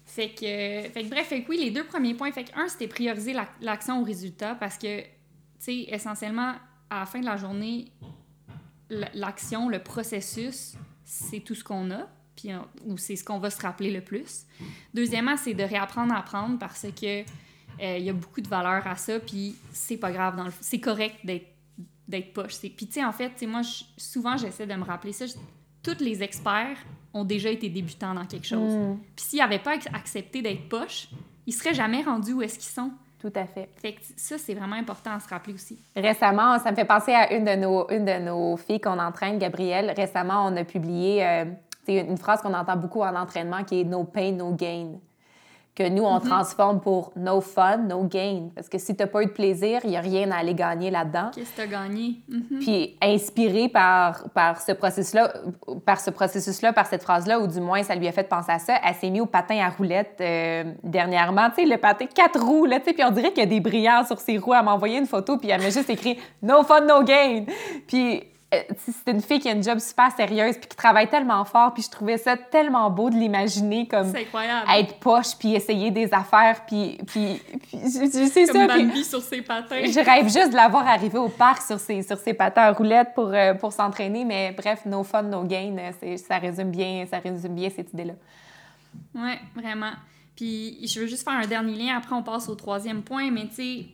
Fait que, fait que bref, fait que oui, les deux premiers points. Fait que un, c'était prioriser la- l'action au résultat parce que, tu sais, essentiellement, à la fin de la journée, l'action, le processus, c'est tout ce qu'on a, puis on- ou c'est ce qu'on va se rappeler le plus. Deuxièmement, c'est de réapprendre à apprendre parce que euh, il y a beaucoup de valeur à ça, puis c'est pas grave, c'est correct d'être d'être poche. C'est- Puis tu sais, en fait, moi, souvent, j'essaie de me rappeler ça. Tous les experts ont déjà été débutants dans quelque chose.
Mm,
Puis s'ils n'avaient pas ac- accepté d'être poche, ils seraient jamais rendus où est-ce qu'ils sont.
tout à fait.
Fait que ça, c'est vraiment important à se rappeler aussi.
Récemment, ça me fait penser à une de nos, une de nos filles qu'on entraîne, Gabrielle. Récemment, on a publié euh, c'est une phrase qu'on entend beaucoup en entraînement qui est No pain, no gain. Que nous, on transforme pour No fun, no gain. Parce que si tu n'as pas eu de plaisir, il n'y a rien à aller gagner là-dedans.
Qu'est-ce que tu as gagné? Mhm.
Puis inspiré par, par ce processus-là, par ce processus-là, par cette phrase-là, ou du moins ça lui a fait penser à ça, elle s'est mise au patin à roulettes euh, dernièrement. Tu sais, le patin quatre roues, là, tu sais, puis on dirait qu'il y a des brillants sur ses roues. Elle m'a envoyé une photo, puis elle m'a juste écrit « No fun, no gain ». Puis euh, c'est une fille qui a une job super sérieuse, puis qui travaille tellement fort, puis je trouvais ça tellement beau de l'imaginer comme être poche, puis essayer des affaires, puis, puis, puis c'est ça. puis-
sur ses patins.
je rêve juste de l'avoir arrivé au parc sur ses, sur ses patins à roulettes pour, euh, pour s'entraîner, mais bref, no fun, no gain, euh, ça résume bien, ça résume bien cette idée-là.
Ouais, vraiment. Puis je veux juste faire un dernier lien, après on passe au troisième point, mais tu sais,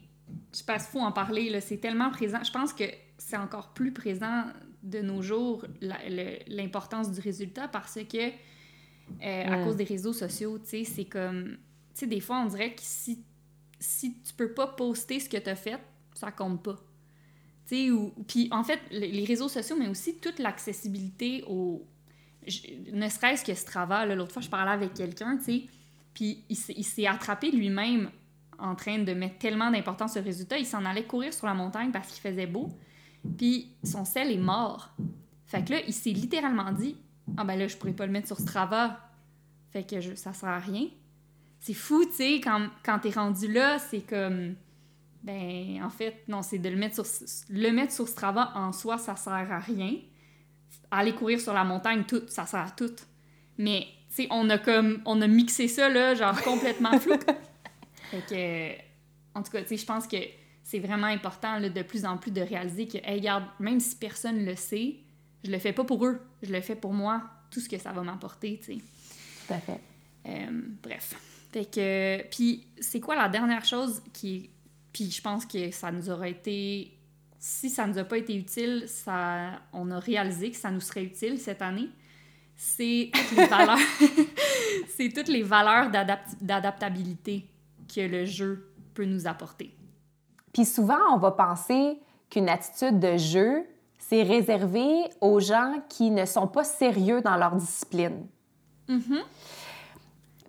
je pense qu'il faut en parler, là, c'est tellement présent. Je pense que c'est encore plus présent de nos jours, l'importance du résultat, parce que euh, à
Mm.
cause des réseaux sociaux, tu sais, c'est comme... Tu sais, des fois, on dirait que si, si tu peux pas poster ce que tu as fait, ça compte pas. Tu sais, ou... Puis en fait, le- les réseaux sociaux, mais aussi toute l'accessibilité au... je- Ne serait-ce que ce travail, l'autre fois, je parlais avec quelqu'un, tu sais, puis il s'est attrapé lui-même en train de mettre tellement d'importance au résultat. Il s'en allait courir sur la montagne parce qu'il faisait beau. Puis son sel est mort. Fait que là, il s'est littéralement dit Ah ben là, je pourrais pas le mettre sur Strava. Fait que je, ça sert à rien. C'est fou, tu sais, quand, quand t'es rendu là, c'est comme. Ben, en fait, non, c'est de le mettre sur. Le mettre sur Strava en soi, ça sert à rien. Aller courir sur la montagne, tout, ça sert à tout. Mais, tu sais, on a comme. On a mixé ça, là, genre <laughs> complètement flou. fait que. En tout cas, tu sais, je pense que c'est vraiment important, là, de plus en plus, de réaliser que, hey, regarde, même si personne le sait, je le fais pas pour eux, je le fais pour moi, tout ce que ça va m'apporter, tu sais.
Tout à fait.
Euh, bref. Fait que. Puis, c'est quoi la dernière chose qui. Puis, je pense que ça nous aurait été. Si ça nous a pas été utile, ça, on a réalisé que ça nous serait utile cette année. C'est toutes les valeurs. <laughs> c'est toutes les valeurs d'adapt- d'adaptabilité que le jeu peut nous apporter.
Puis souvent, on va penser qu'une attitude de jeu, c'est réservé aux gens qui ne sont pas sérieux dans leur discipline.
Mhm.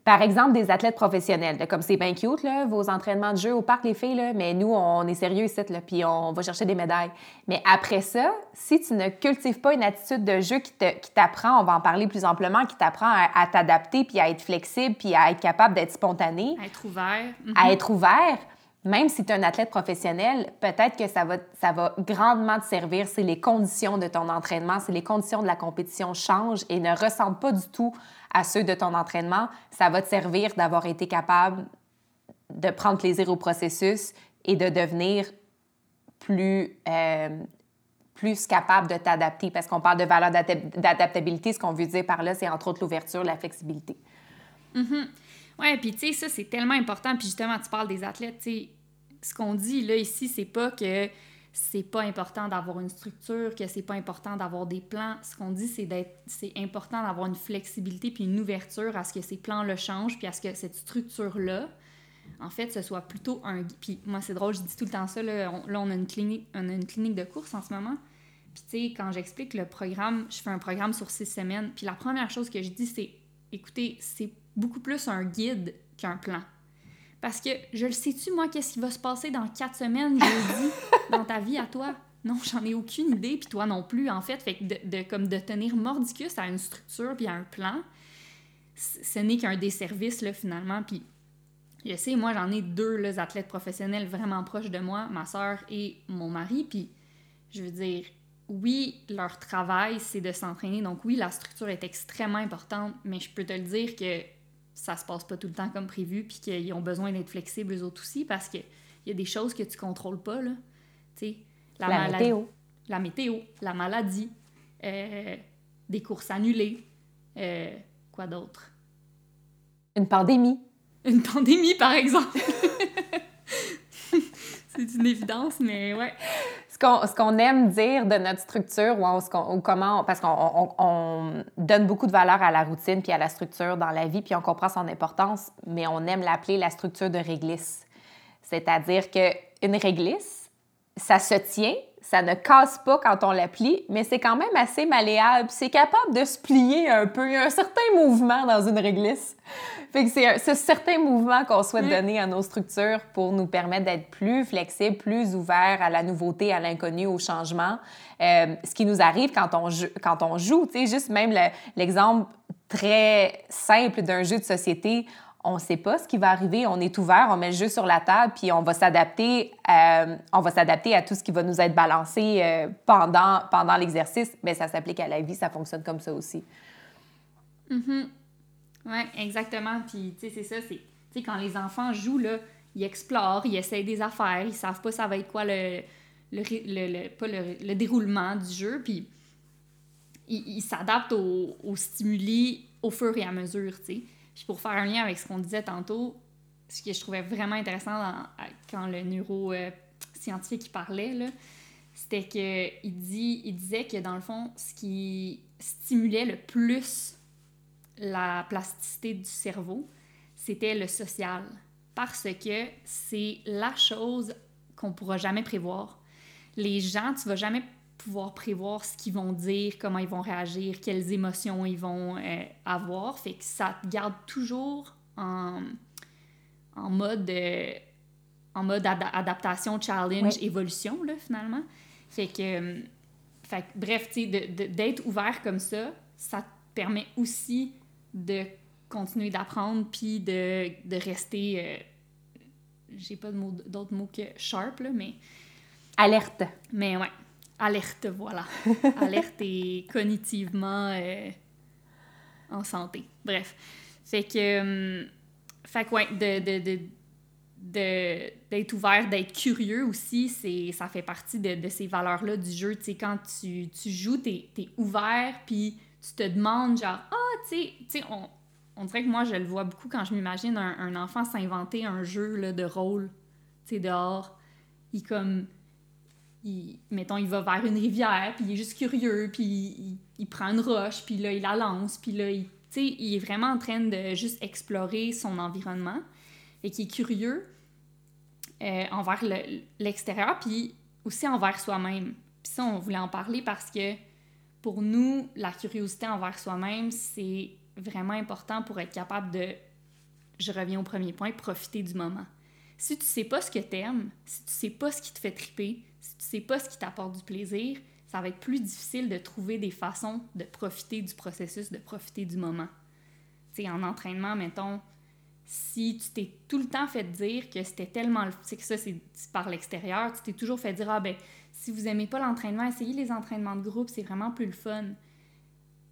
Par exemple, des athlètes professionnels, là, comme c'est bien cute, là, vos entraînements de jeu au parc, les filles, là, mais nous, on est sérieux ici, puis on va chercher des médailles. Mais après ça, si tu ne cultives pas une attitude de jeu qui t'apprend, on va en parler plus amplement, qui t'apprend à, à t'adapter, puis à être flexible, puis à être capable d'être spontané,
À être ouvert.
À être ouvert, même si tu es un athlète professionnel, peut-être que ça va, ça va grandement te servir si les conditions de ton entraînement, si les conditions de la compétition changent et ne ressemblent pas du tout à ceux de ton entraînement, ça va te servir d'avoir été capable de prendre plaisir au processus et de devenir plus, euh, plus capable de t'adapter. Parce qu'on parle de valeur d'adap- d'adaptabilité, ce qu'on veut dire par là, c'est entre autres l'ouverture, la flexibilité.
Ouais, puis tu sais, ça, c'est tellement important. Puis justement, tu parles des athlètes, tu sais, ce qu'on dit là ici, c'est pas que c'est pas important d'avoir une structure, que c'est pas important d'avoir des plans. Ce qu'on dit, c'est d'être, c'est important d'avoir une flexibilité puis une ouverture à ce que ces plans-là changent, puis à ce que cette structure-là, en fait, ce soit plutôt un... Puis moi, c'est drôle, je dis tout le temps ça, là, on, là, on a une clinique, on a une clinique de course en ce moment. Puis tu sais, quand j'explique le programme, je fais un programme sur six semaines, puis la première chose que je dis, c'est, écoutez, c'est beaucoup plus un guide qu'un plan. Parce que je le sais-tu, moi, qu'est-ce qui va se passer dans quatre semaines, jeudi, <laughs> dans ta vie à toi? Non, j'en ai aucune idée, puis toi non plus, en fait. Fait que de, de- comme de tenir mordicus à une structure puis à un plan, ce n'est qu'un desservice, là, finalement. Puis je sais, moi, j'en ai deux là, athlètes professionnels vraiment proches de moi, ma sœur et mon mari, puis je veux dire, oui, leur travail, c'est de s'entraîner. Donc oui, la structure est extrêmement importante, mais je peux te le dire que ça se passe pas tout le temps comme prévu, puis qu'ils ont besoin d'être flexibles eux autres aussi, parce qu'il y a des choses que tu contrôles pas, là. Tu sais,
la, la météo.
La météo, la maladie, euh, des courses annulées, euh, quoi d'autre?
Une pandémie.
Une pandémie, par exemple. <laughs> c'est une évidence, mais ouais
ce qu'on aime dire de notre structure ou, comment, parce qu'on donne beaucoup de valeur à la routine puis à la structure dans la vie, puis on comprend son importance, mais on aime l'appeler la structure de réglisse. C'est-à-dire qu'une réglisse, ça se tient, ça ne casse pas quand on la plie, mais c'est quand même assez malléable. C'est capable de se plier un peu. Il y a un certain mouvement dans une réglisse. Fait que c'est ce certain mouvement qu'on souhaite donner à nos structures pour nous permettre d'être plus flexibles, plus ouverts à la nouveauté, à l'inconnu, au changement. Euh, ce qui nous arrive quand on, quand on joue, tu sais, juste même l'exemple très simple d'un jeu de société, on ne sait pas ce qui va arriver, on est ouvert, on met le jeu sur la table, puis on va s'adapter, euh, on va s'adapter à tout ce qui va nous être balancé euh, pendant, pendant l'exercice. Mais ça s'applique à la vie, ça fonctionne comme ça aussi.
Mm Oui, exactement. Puis, tu sais, c'est ça, c'est, quand les enfants jouent, là, ils explorent, ils essayent des affaires, ils savent pas ça va être quoi le, le, le, pas le, déroulement du jeu, puis ils s'adaptent aux, aux stimuli au fur et à mesure, tu sais. Puis pour faire un lien avec ce qu'on disait tantôt, ce que je trouvais vraiment intéressant quand le neuroscientifique euh, parlait, c'était qu'il il disait que dans le fond, ce qui stimulait le plus la plasticité du cerveau, c'était le social. Parce que c'est la chose qu'on pourra jamais prévoir. Les gens, tu vas jamais pouvoir prévoir ce qu'ils vont dire, comment ils vont réagir, quelles émotions ils vont euh, avoir. Fait que ça te garde toujours en, en mode, euh, en mode adaptation, challenge, évolution, là, finalement. Fait que, euh, fait bref, tu d'être ouvert comme ça, ça te permet aussi de continuer d'apprendre puis de, de rester. J'ai pas d'autres mots que sharp, là, mais.
Alerte.
Mais ouais alerte, voilà. <laughs> alerte et cognitivement euh, en santé. Bref. Fait que, euh, fait que ouais, de, d'être ouvert, d'être curieux aussi, c'est, ça fait partie de, ces valeurs-là du jeu. Tu sais, quand tu, tu joues, t'es, es ouvert, puis tu te demandes genre, ah, tu sais, on, on dirait que moi, je le vois beaucoup quand je m'imagine un, un enfant s'inventer un jeu là, de rôle, tu sais, dehors. Il comme il, mettons, il va vers une rivière, puis il est juste curieux, puis il, prend une roche, puis là, il la lance, puis là, il, il est vraiment en train de juste explorer son environnement et qui est curieux euh, envers l'extérieur, puis aussi envers soi-même. Puis ça, on voulait en parler parce que pour nous, la curiosité envers soi-même, c'est vraiment important pour être capable de, je reviens au premier point, profiter du moment. Si tu sais pas ce que tu aimes, si tu sais pas ce qui te fait triper, sais pas ce qui t'apporte du plaisir, ça va être plus difficile de trouver des façons de profiter du processus, de profiter du moment. Tu sais, en entraînement, mettons, si tu t'es tout le temps fait dire que c'était tellement... C'est que ça, c'est par l'extérieur, tu t'es toujours fait dire, ah ben, si vous aimez pas l'entraînement, essayez les entraînements de groupe, c'est vraiment plus le fun.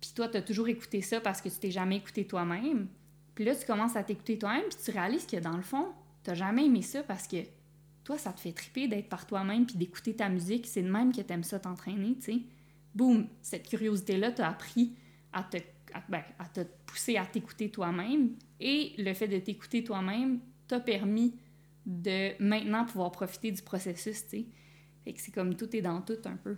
Puis toi, tu as toujours écouté ça parce que tu t'es jamais écouté toi-même. Puis là, tu commences à t'écouter toi-même, puis tu réalises que dans le fond, tu jamais aimé ça parce que toi, ça te fait triper d'être par toi-même puis d'écouter ta musique. C'est de même que tu aimes ça t'entraîner, tu sais. Boum, cette curiosité-là t'a appris à te, ben, à, te pousser à t'écouter toi-même. Et le fait de t'écouter toi-même t'a permis de maintenant pouvoir profiter du processus, tu sais. Fait que c'est comme tout est dans tout un peu.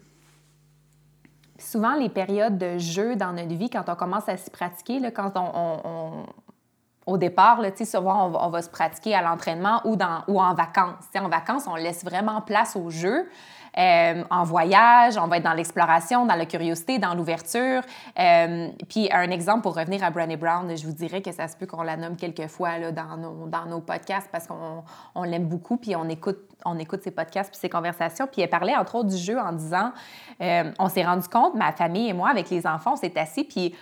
Souvent, les périodes de jeu dans notre vie, quand on commence à s'y pratiquer, là, quand on, au départ, là, souvent, on va, se pratiquer à l'entraînement ou, en vacances. en vacances, on laisse vraiment place au jeu. Euh, en voyage, on va être dans l'exploration, dans la curiosité, dans l'ouverture. Euh, puis un exemple pour revenir à Brené Brown, je vous dirais que ça se peut qu'on la nomme quelques fois dans, nos, podcasts parce qu'on on, l'aime beaucoup, puis on écoute, on écoute ses podcasts puis ses conversations. Puis elle parlait entre autres du jeu en disant, euh, on s'est rendu compte, ma famille et moi, avec les enfants, on s'est assis, puis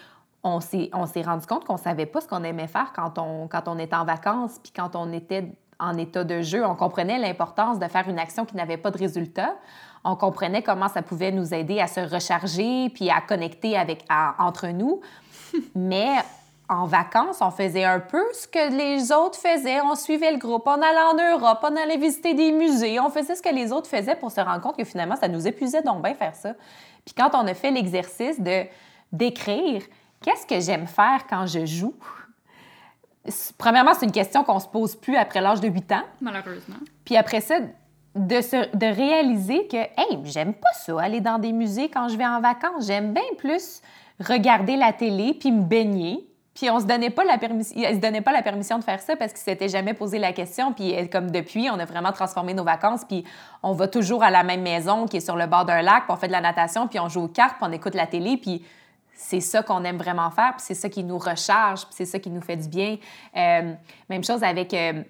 on s'est, rendu compte qu'on savait pas ce qu'on aimait faire quand on, quand on était en vacances, puis quand on était en état de jeu. On comprenait l'importance de faire une action qui n'avait pas de résultat. on comprenait comment ça pouvait nous aider à se recharger puis à connecter avec, entre nous. <laughs> Mais en vacances, on faisait un peu ce que les autres faisaient. On suivait le groupe, on allait en Europe, on allait visiter des musées, on faisait ce que les autres faisaient pour se rendre compte que finalement, ça nous épuisait donc bien faire ça. Puis quand on a fait l'exercice de d'écrire, qu'est-ce que j'aime faire quand je joue? Premièrement, c'est une question qu'on se pose plus après l'âge de 8 ans.
Malheureusement.
Puis après ça, de, se, de réaliser que, hey, j'aime pas ça, aller dans des musées quand je vais en vacances. J'aime bien plus regarder la télé puis me baigner. Puis on se donnait pas la permission, se donnait pas la permission de faire ça parce qu'il s'était jamais posé la question. Puis euh, comme depuis, on a vraiment transformé nos vacances. Puis on va toujours à la même maison qui est sur le bord d'un lac. Puis on fait de la natation. Puis on joue aux cartes. Puis on écoute la télé. Puis c'est ça qu'on aime vraiment faire. Puis c'est ça qui nous recharge. Puis c'est ça qui nous fait du bien. Euh, même chose avec euh,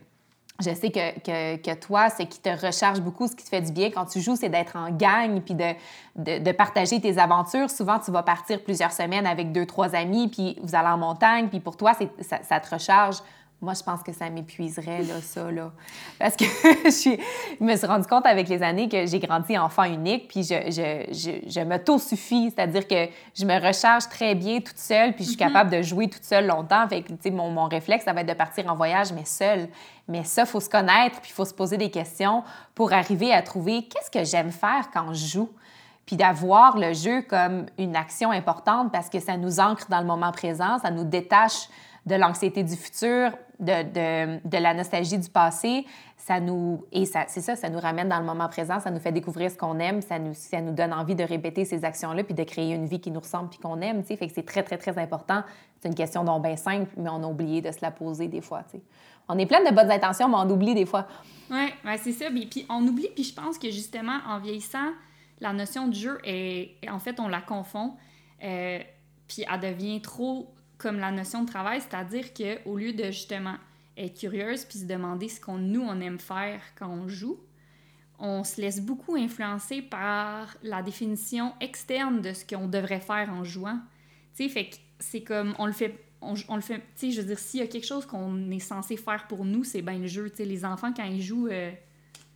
je sais que, que, toi, ce qui te recharge beaucoup, ce qui te fait du bien quand tu joues, c'est d'être en gang puis de, partager tes aventures. Souvent, tu vas partir plusieurs semaines avec deux, trois amis, puis vous allez en montagne, puis pour toi, ça, ça te recharge. Moi, je pense que ça m'épuiserait, là, ça, là. Parce que <laughs> je, me suis rendu compte avec les années que j'ai grandi enfant unique, puis je, je, je, je m'auto-suffis, c'est-à-dire que je me recharge très bien toute seule, puis je suis mm-hmm. capable de jouer toute seule longtemps. Fait que, tu sais, mon, mon, réflexe, ça va être de partir en voyage, mais seule. Mais ça, il faut se connaître, puis il faut se poser des questions pour arriver à trouver qu'est-ce que j'aime faire quand je joue puis d'avoir le jeu comme une action importante parce que ça nous ancre dans le moment présent, ça nous détache de l'anxiété du futur, de, de, de, la nostalgie du passé, ça nous et ça c'est ça, ça nous ramène dans le moment présent, ça nous fait découvrir ce qu'on aime, ça nous ça nous donne envie de répéter ces actions-là puis de créer une vie qui nous ressemble puis qu'on aime, tu sais, fait que c'est très très très important. C'est une question donc bien simple, mais on a oublié de se la poser des fois, tu sais. On est plein de bonnes intentions, mais on oublie des fois.
Oui, ouais, c'est ça. Puis on oublie, puis je pense que justement, en vieillissant, la notion de jeu est, en fait, on la confond. Euh, puis elle devient trop comme la notion de travail, c'est-à-dire qu'au lieu de justement être curieuse puis se demander ce qu'on nous on aime faire quand on joue, on se laisse beaucoup influencer par la définition externe de ce qu'on devrait faire en jouant. Tu sais, fait que c'est comme on le fait on, le fait, tu sais, je veux dire, s'il y a quelque chose qu'on est censé faire pour nous, c'est bien le jeu. Tu sais, les enfants, quand ils jouent, euh,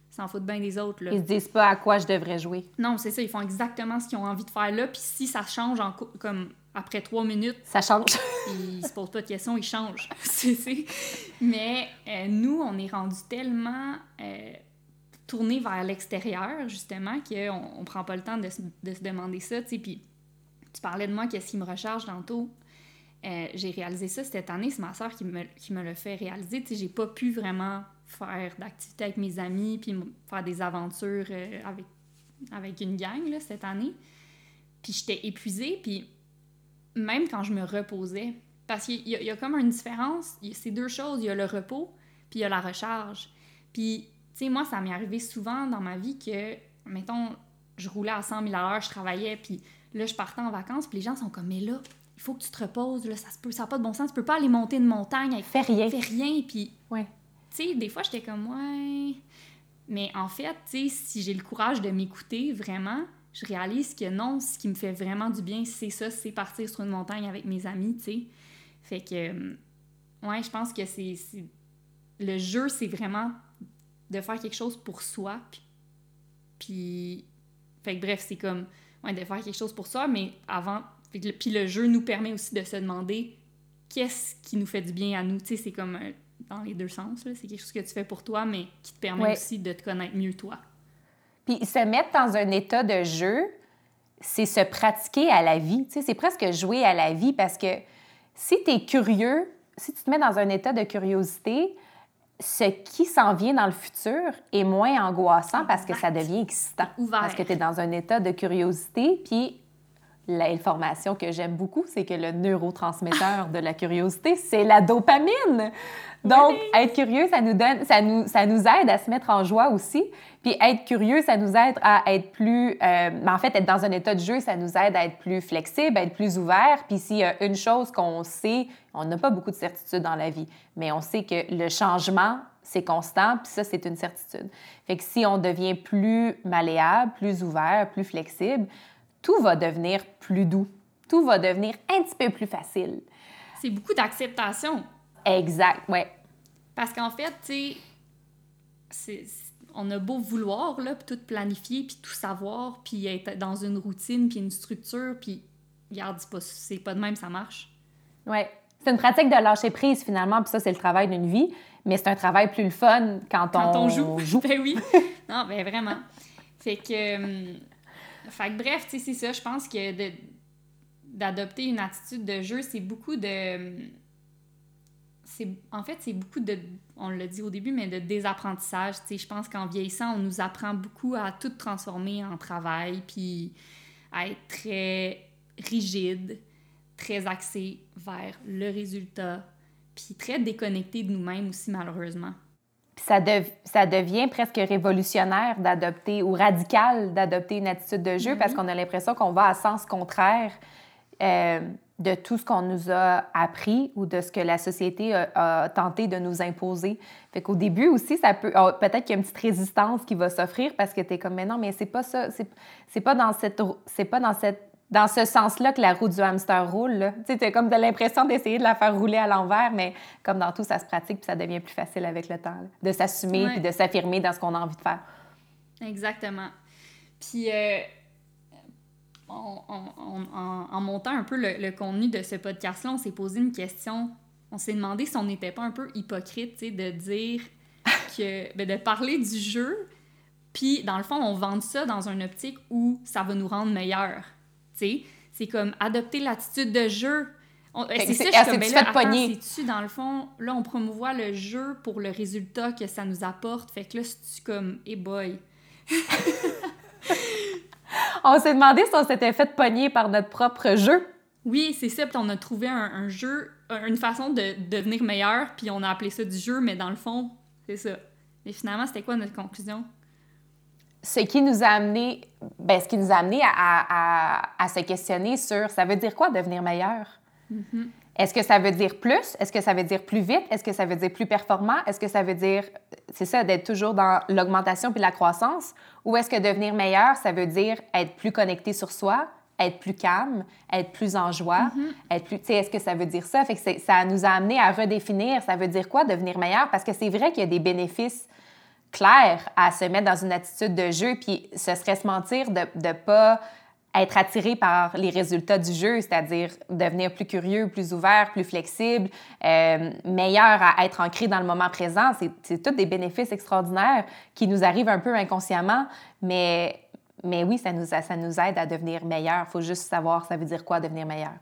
s'en foutent bien des autres. Là.
Ils se disent pas à quoi je devrais jouer.
Non, c'est ça, ils font exactement ce qu'ils ont envie de faire là. Puis si ça change en, comme après trois minutes,
ça change. <laughs>
ils se posent pas de questions, ils changent. <laughs> Mais euh, nous, on est rendu tellement euh, tourné vers l'extérieur, justement, qu'on on prend pas le temps de, se, de se demander ça. Puis tu parlais de moi, qu'est-ce qui me recharge tantôt. Euh, j'ai réalisé ça cette année, c'est ma soeur qui me, qui me l'a fait réaliser. Tu sais, j'ai pas pu vraiment faire d'activités avec mes amis puis faire des aventures avec, avec une gang là, cette année. Puis j'étais épuisée, puis même quand je me reposais. Parce qu'il y, a comme une différence. C'est deux choses. Il y a le repos, puis il y a la recharge. Puis, tu sais, moi, ça m'est arrivé souvent dans ma vie que, mettons, je roulais à 100 000 à l'heure, je travaillais, puis là, je partais en vacances, puis les gens sont comme, mais là, il faut que tu te reposes, là, ça se peut, ça n'a pas de bon sens, tu peux pas aller monter une montagne avec...
Fais rien.
Fais rien, puis...
Ouais.
Tu sais, des fois, j'étais comme, ouais... Mais en fait, tu sais, si j'ai le courage de m'écouter, vraiment, je réalise que non, ce qui me fait vraiment du bien, c'est ça, c'est partir sur une montagne avec mes amis, tu sais. Fait que, euh, ouais, je pense que c'est. Le jeu, c'est vraiment de faire quelque chose pour soi. Puis. Fait que bref, c'est comme. Ouais, de faire quelque chose pour soi, mais avant. Puis le jeu nous permet aussi de se demander qu'est-ce qui nous fait du bien à nous. Tu sais, c'est comme dans les deux sens. C'est quelque chose que tu fais pour toi, mais qui te permet aussi de te connaître mieux toi.
Puis se mettre dans un état de jeu, c'est se pratiquer à la vie. Tu sais, c'est presque jouer à la vie parce que si tu es curieux, si tu te mets dans un état de curiosité, ce qui s'en vient dans le futur est moins angoissant parce que ça devient excitant. Parce que tu es dans un état de curiosité, puis l'information que j'aime beaucoup, c'est que le neurotransmetteur de la curiosité, c'est la dopamine. Donc, être curieux, ça nous donne, ça nous, ça nous aide à se mettre en joie aussi. Puis être curieux, ça nous aide à être plus, euh, en fait, être dans un état de jeu, ça nous aide à être plus flexible, à être plus ouvert. Puis s'il y a une chose qu'on sait, on n'a pas beaucoup de certitude dans la vie, mais on sait que le changement, c'est constant, puis ça, c'est une certitude. Fait que si on devient plus malléable, plus ouvert, plus flexible, tout va devenir plus doux. Tout va devenir un petit peu plus facile.
C'est beaucoup d'acceptation.
Exact, ouais.
Parce qu'en fait, tu sais, on a beau vouloir, là, puis tout planifier, puis tout savoir, puis être dans une routine, puis une structure, puis regarde, c'est pas, c'est pas de même, ça marche.
Oui. C'est une pratique de lâcher prise, finalement, puis ça, c'est le travail d'une vie, mais c'est un travail plus le fun quand,
Quand
on,
on joue.
joue. <laughs>
ben oui. <laughs> Non, ben vraiment. Fait que... fait que bref, tu c'est ça. Je pense que d'adopter une attitude de jeu, c'est beaucoup de... en fait, c'est beaucoup de... On l'a dit au début, mais de désapprentissage. Tu sais, je pense qu'en vieillissant, on nous apprend beaucoup à tout transformer en travail, puis à être très rigide, très axé vers le résultat, puis très déconnecté de nous-mêmes aussi, malheureusement.
Ça, dev- ça devient presque révolutionnaire d'adopter ou radical d'adopter une attitude de jeu parce qu'on a l'impression qu'on va à sens contraire euh, de tout ce qu'on nous a appris ou de ce que la société a, a tenté de nous imposer. Fait qu'au début aussi, ça peut. oh, Peut-être qu'il y a une petite résistance qui va s'offrir parce que tu es comme, mais non, mais c'est pas ça. C'est pas dans cette. C'est pas dans cette. Dans ce sens-là que la roue du hamster roule. Tu sais, comme de l'impression d'essayer de la faire rouler à l'envers, mais comme dans tout, ça se pratique puis ça devient plus facile avec le temps. là, de s'assumer puis de s'affirmer dans ce qu'on a envie de faire.
Exactement. Puis, euh, on- on- on- en, en montant un peu le, le contenu de ce podcast-là, on s'est posé une question. On s'est demandé si on n'était pas un peu hypocrite, tu sais, de dire <laughs> que. ben, de parler du jeu, puis dans le fond, on vend ça dans une optique où ça va nous rendre meilleurs. Tu sais, c'est comme adopter l'attitude de jeu.
Que
C'est ça, je suis comme, ben là, attends, c'est-tu dans le fond, là, on promouvoit le jeu pour le résultat que ça nous apporte. Fait que là, c'est-tu comme, hey boy. <laughs>
On s'est demandé si on s'était fait pogner par notre propre jeu.
Oui, c'est ça. Puis on a trouvé un, un jeu, un- une façon de devenir meilleur, puis on a appelé ça du jeu, mais dans le fond, c'est ça. Mais finalement, c'était quoi notre conclusion?
Ce qui nous a amené, ben, ce qui nous a amené à, à- à- à se questionner sur ça veut dire quoi devenir meilleur? Est-ce que ça veut dire plus? Est-ce que ça veut dire plus vite? Est-ce que ça veut dire plus performant? Est-ce que ça veut dire, c'est ça, d'être toujours dans l'augmentation puis la croissance? Ou est-ce que devenir meilleur, ça veut dire être plus connecté sur soi, être plus calme, être plus en joie, être plus, tu sais, est-ce que ça veut dire ça? Fait que ça nous a amené à redéfinir, ça veut dire quoi devenir meilleur? Parce que c'est vrai qu'il y a des bénéfices clair à se mettre dans une attitude de jeu, puis ce serait se mentir de ne pas être attiré par les résultats du jeu, c'est-à-dire devenir plus curieux, plus ouvert, plus flexible, euh, meilleur à être ancré dans le moment présent. C'est- tous des bénéfices extraordinaires qui nous arrivent un peu inconsciemment, mais, mais oui, ça nous, ça nous aide à devenir meilleur. Il faut juste savoir ça veut dire quoi devenir meilleur.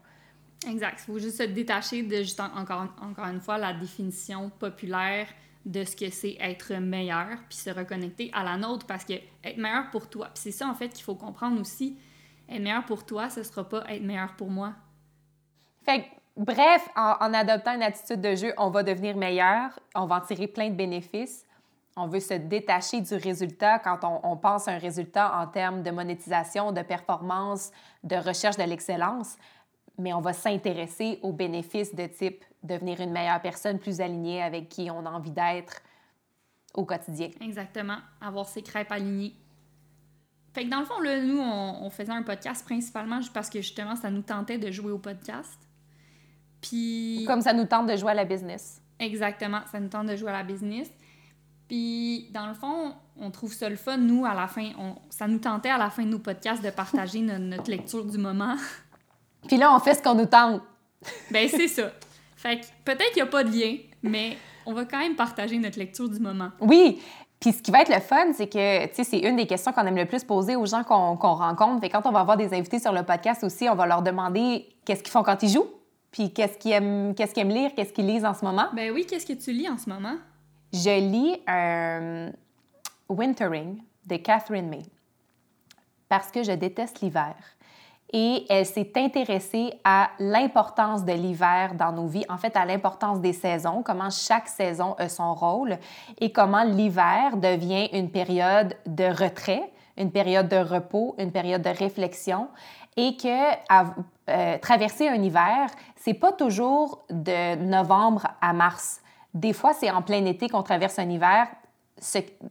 Exact. Il faut juste se détacher de, juste en- encore, encore une fois, la définition populaire de ce que c'est être meilleur, puis se reconnecter à la nôtre, parce que être meilleur pour toi, puis c'est ça, en fait, qu'il faut comprendre aussi. Être meilleur pour toi, ce sera pas être meilleur pour moi.
Fait bref, en, en adoptant une attitude de jeu, on va devenir meilleur, on va en tirer plein de bénéfices. On veut se détacher du résultat quand on, on pense à un résultat en termes de monétisation, de performance, de recherche de l'excellence, mais on va s'intéresser aux bénéfices de type devenir une meilleure personne, plus alignée avec qui on a envie d'être au quotidien.
Exactement. Avoir ses crêpes alignées. Fait que dans le fond, là, nous, on, on faisait un podcast principalement juste parce que justement, ça nous tentait de jouer au podcast. Puis.
Comme ça nous tente de jouer à la business.
Exactement, ça nous tente de jouer à la business. Puis, dans le fond, on trouve ça le fun, nous, à la fin. On, ça nous tentait à la fin de nos podcasts de partager <laughs> no- notre lecture du moment.
Puis là, on fait ce qu'on nous tente.
ben, c'est ça. <laughs> Fait que peut-être qu'il n'y a pas de lien, mais on va quand même partager notre lecture du moment.
Oui. Puis ce qui va être le fun, c'est que, tu sais, c'est une des questions qu'on aime le plus poser aux gens qu'on rencontre. Fait quand on va avoir des invités sur le podcast aussi, on va leur demander qu'est-ce qu'ils font quand ils jouent, puis qu'est-ce qu'ils aiment, qu'est-ce qu'ils aiment lire, qu'est-ce qu'ils lisent en ce moment.
Ben oui, qu'est-ce que tu lis en ce moment?
Je lis un Wintering de Catherine May parce que je déteste l'hiver. Et elle s'est intéressée à l'importance de l'hiver dans nos vies, en fait à l'importance des saisons, comment chaque saison a son rôle et comment l'hiver devient une période de retrait, une période de repos, une période de réflexion et que euh, traverser un hiver, c'est pas toujours de novembre à mars. Des fois, c'est en plein été qu'on traverse un hiver.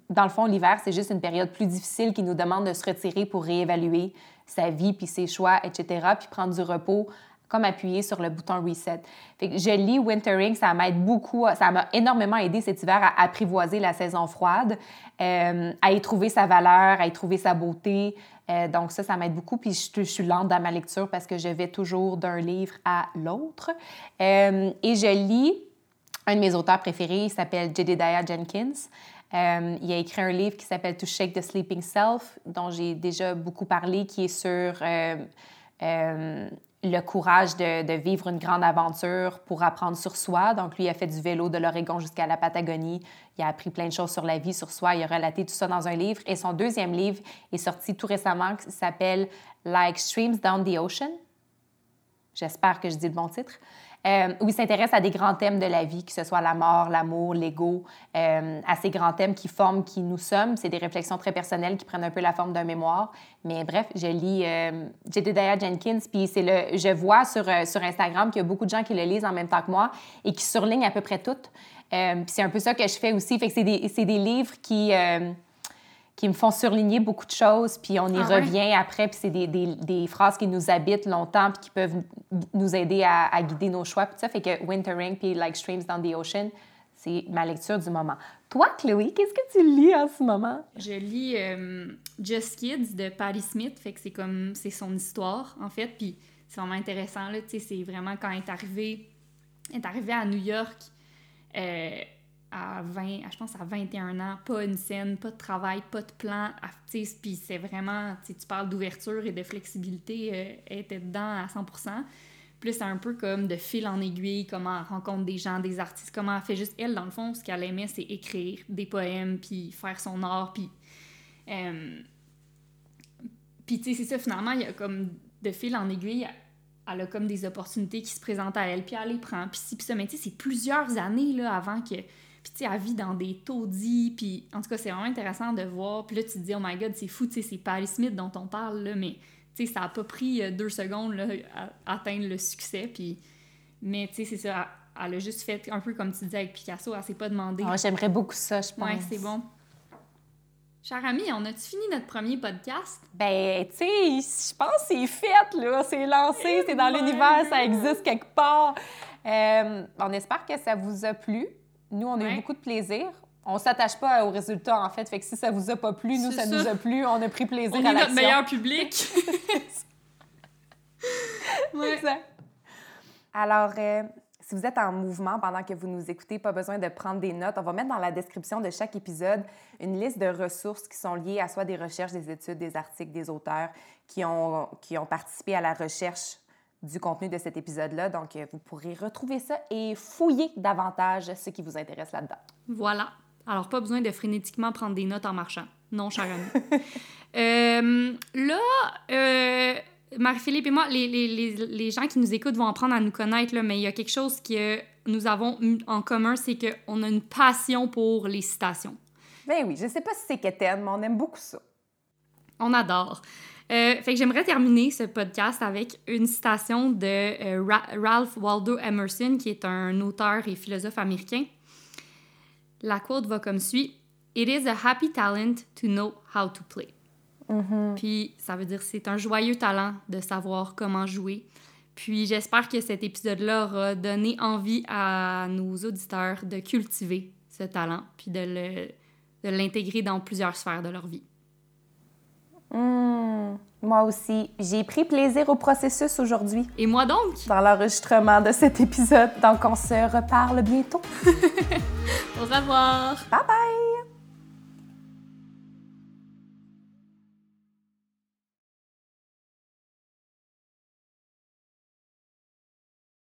Dans le fond, l'hiver, c'est juste une période plus difficile qui nous demande de se retirer pour réévaluer sa vie, puis ses choix, etc., puis prendre du repos comme appuyer sur le bouton reset. Je lis Wintering, ça m'aide beaucoup, ça m'a énormément aidé cet hiver à apprivoiser la saison froide, euh, à y trouver sa valeur, à y trouver sa beauté. Euh, donc ça, ça m'aide beaucoup. Puis je, suis lente dans ma lecture parce que je vais toujours d'un livre à l'autre. Euh, et je lis un de mes auteurs préférés, il s'appelle Jedediah Jenkins. Il a écrit un livre qui s'appelle To Shake the Sleeping Self, dont j'ai déjà beaucoup parlé, qui est sur le courage de, vivre une grande aventure pour apprendre sur soi. Donc, lui, il a fait du vélo de l'Oregon jusqu'à la Patagonie. Il a appris plein de choses sur la vie, sur soi. Il a relaté tout ça dans un livre. Et son deuxième livre est sorti tout récemment, qui s'appelle Like Streams Down the Ocean. J'espère que je dis le bon titre euh, où il s'intéresse à des grands thèmes de la vie, que ce soit la mort, l'amour, l'ego, euh, à ces grands thèmes qui forment qui nous sommes. C'est des réflexions très personnelles qui prennent un peu la forme d'un mémoire. Mais bref, je lis euh, Jedediah Jenkins, puis c'est le, je vois sur, euh, sur Instagram qu'il y a beaucoup de gens qui le lisent en même temps que moi et qui surlignent à peu près tout. Euh, puis c'est un peu ça que je fais aussi. Fait c'est des, des, livres qui qui me font surligner beaucoup de choses, puis on y ah revient après, puis c'est des, des, des, phrases qui nous habitent longtemps, puis qui peuvent nous aider à, à guider nos choix, puis ça fait que Wintering, puis Like Streams Down the Ocean, c'est ma lecture du moment. Toi, Chloé, qu'est-ce que tu lis en ce moment?
Je lis euh, Just Kids de Patti Smith, fait que c'est comme, c'est son histoire, en fait, puis c'est vraiment intéressant, là, tu sais, c'est vraiment quand elle est arrivée, elle est arrivée à New York, euh, à 20, je pense à 21 ans, pas une scène, pas de travail, pas de plan, puis c'est vraiment, tu parles d'ouverture et de flexibilité, euh, elle était dedans à 100%. Plus c'est un peu comme de fil en aiguille, comment elle rencontre des gens, des artistes, comment elle fait juste, elle, dans le fond, ce qu'elle aimait, c'est écrire des poèmes, puis faire son art, puis... Euh, puis tu sais, c'est ça, finalement, il y a comme de fil en aiguille, elle a comme des opportunités qui se présentent à elle, puis elle les prend, puis si, puis ça, mais tu sais, c'est plusieurs années, là, avant que puis, tu sais, elle vit dans des taudis. Puis, en tout cas, c'est vraiment intéressant de voir. Puis là, tu te dis, oh my god, c'est fou, tu sais, c'est Paris Smith dont on parle, là, mais, tu sais, ça a pas pris euh, deux secondes, là, à atteindre le succès. Puis, mais, tu sais, c'est ça. Elle, a juste fait un peu comme tu disais avec Picasso, elle s'est pas demandé.
Oh, J'aimerais beaucoup ça, je pense.
Ouais, c'est bon. Cher ami, on a-tu fini notre premier podcast?
Ben, tu sais, je pense que c'est fait, là. C'est lancé, c'est dans l'univers, ça existe quelque part. Euh, on espère que ça vous a plu. Nous, on a eu beaucoup de plaisir. On s'attache pas aux résultats, en fait. Fait que si ça vous a pas plu, nous, ça, nous a plu. On a pris plaisir
on
à
l'action. On est notre meilleur public. <laughs>
ouais. Alors, euh, si vous êtes en mouvement pendant que vous nous écoutez, pas besoin de prendre des notes. On va mettre dans la description de chaque épisode une liste de ressources qui sont liées à soit des recherches, des études, des articles, des auteurs qui ont, qui ont participé à la recherche du contenu de cet épisode-là. Donc, euh, vous pourrez retrouver ça et fouiller davantage ce qui vous intéresse là-dedans.
Voilà. Alors, pas besoin de frénétiquement prendre des notes en marchant. Non, cher <laughs> euh, là, euh, Marie-Philippe et moi, les, les, les, gens qui nous écoutent vont apprendre à nous connaître, là, mais il y a quelque chose que nous avons en commun, c'est qu'on a une passion pour les citations.
Ben oui, je sais pas si c'est quétaine, mais on aime beaucoup ça.
On adore. Euh, fait que j'aimerais terminer ce podcast avec une citation de euh, Ralph Waldo Emerson, qui est un auteur et philosophe américain. La quote va comme suit It is a happy talent to know how to play. Mm-hmm. Puis ça veut dire c'est un joyeux talent de savoir comment jouer. Puis j'espère que cet épisode-là aura donné envie à nos auditeurs de cultiver ce talent, puis de l'intégrer dans plusieurs sphères de leur vie.
Mmh, moi aussi. J'ai pris plaisir au processus aujourd'hui.
Et moi donc?
Dans l'enregistrement de cet épisode. Donc, on se reparle bientôt. <laughs>
au revoir.
Bye bye!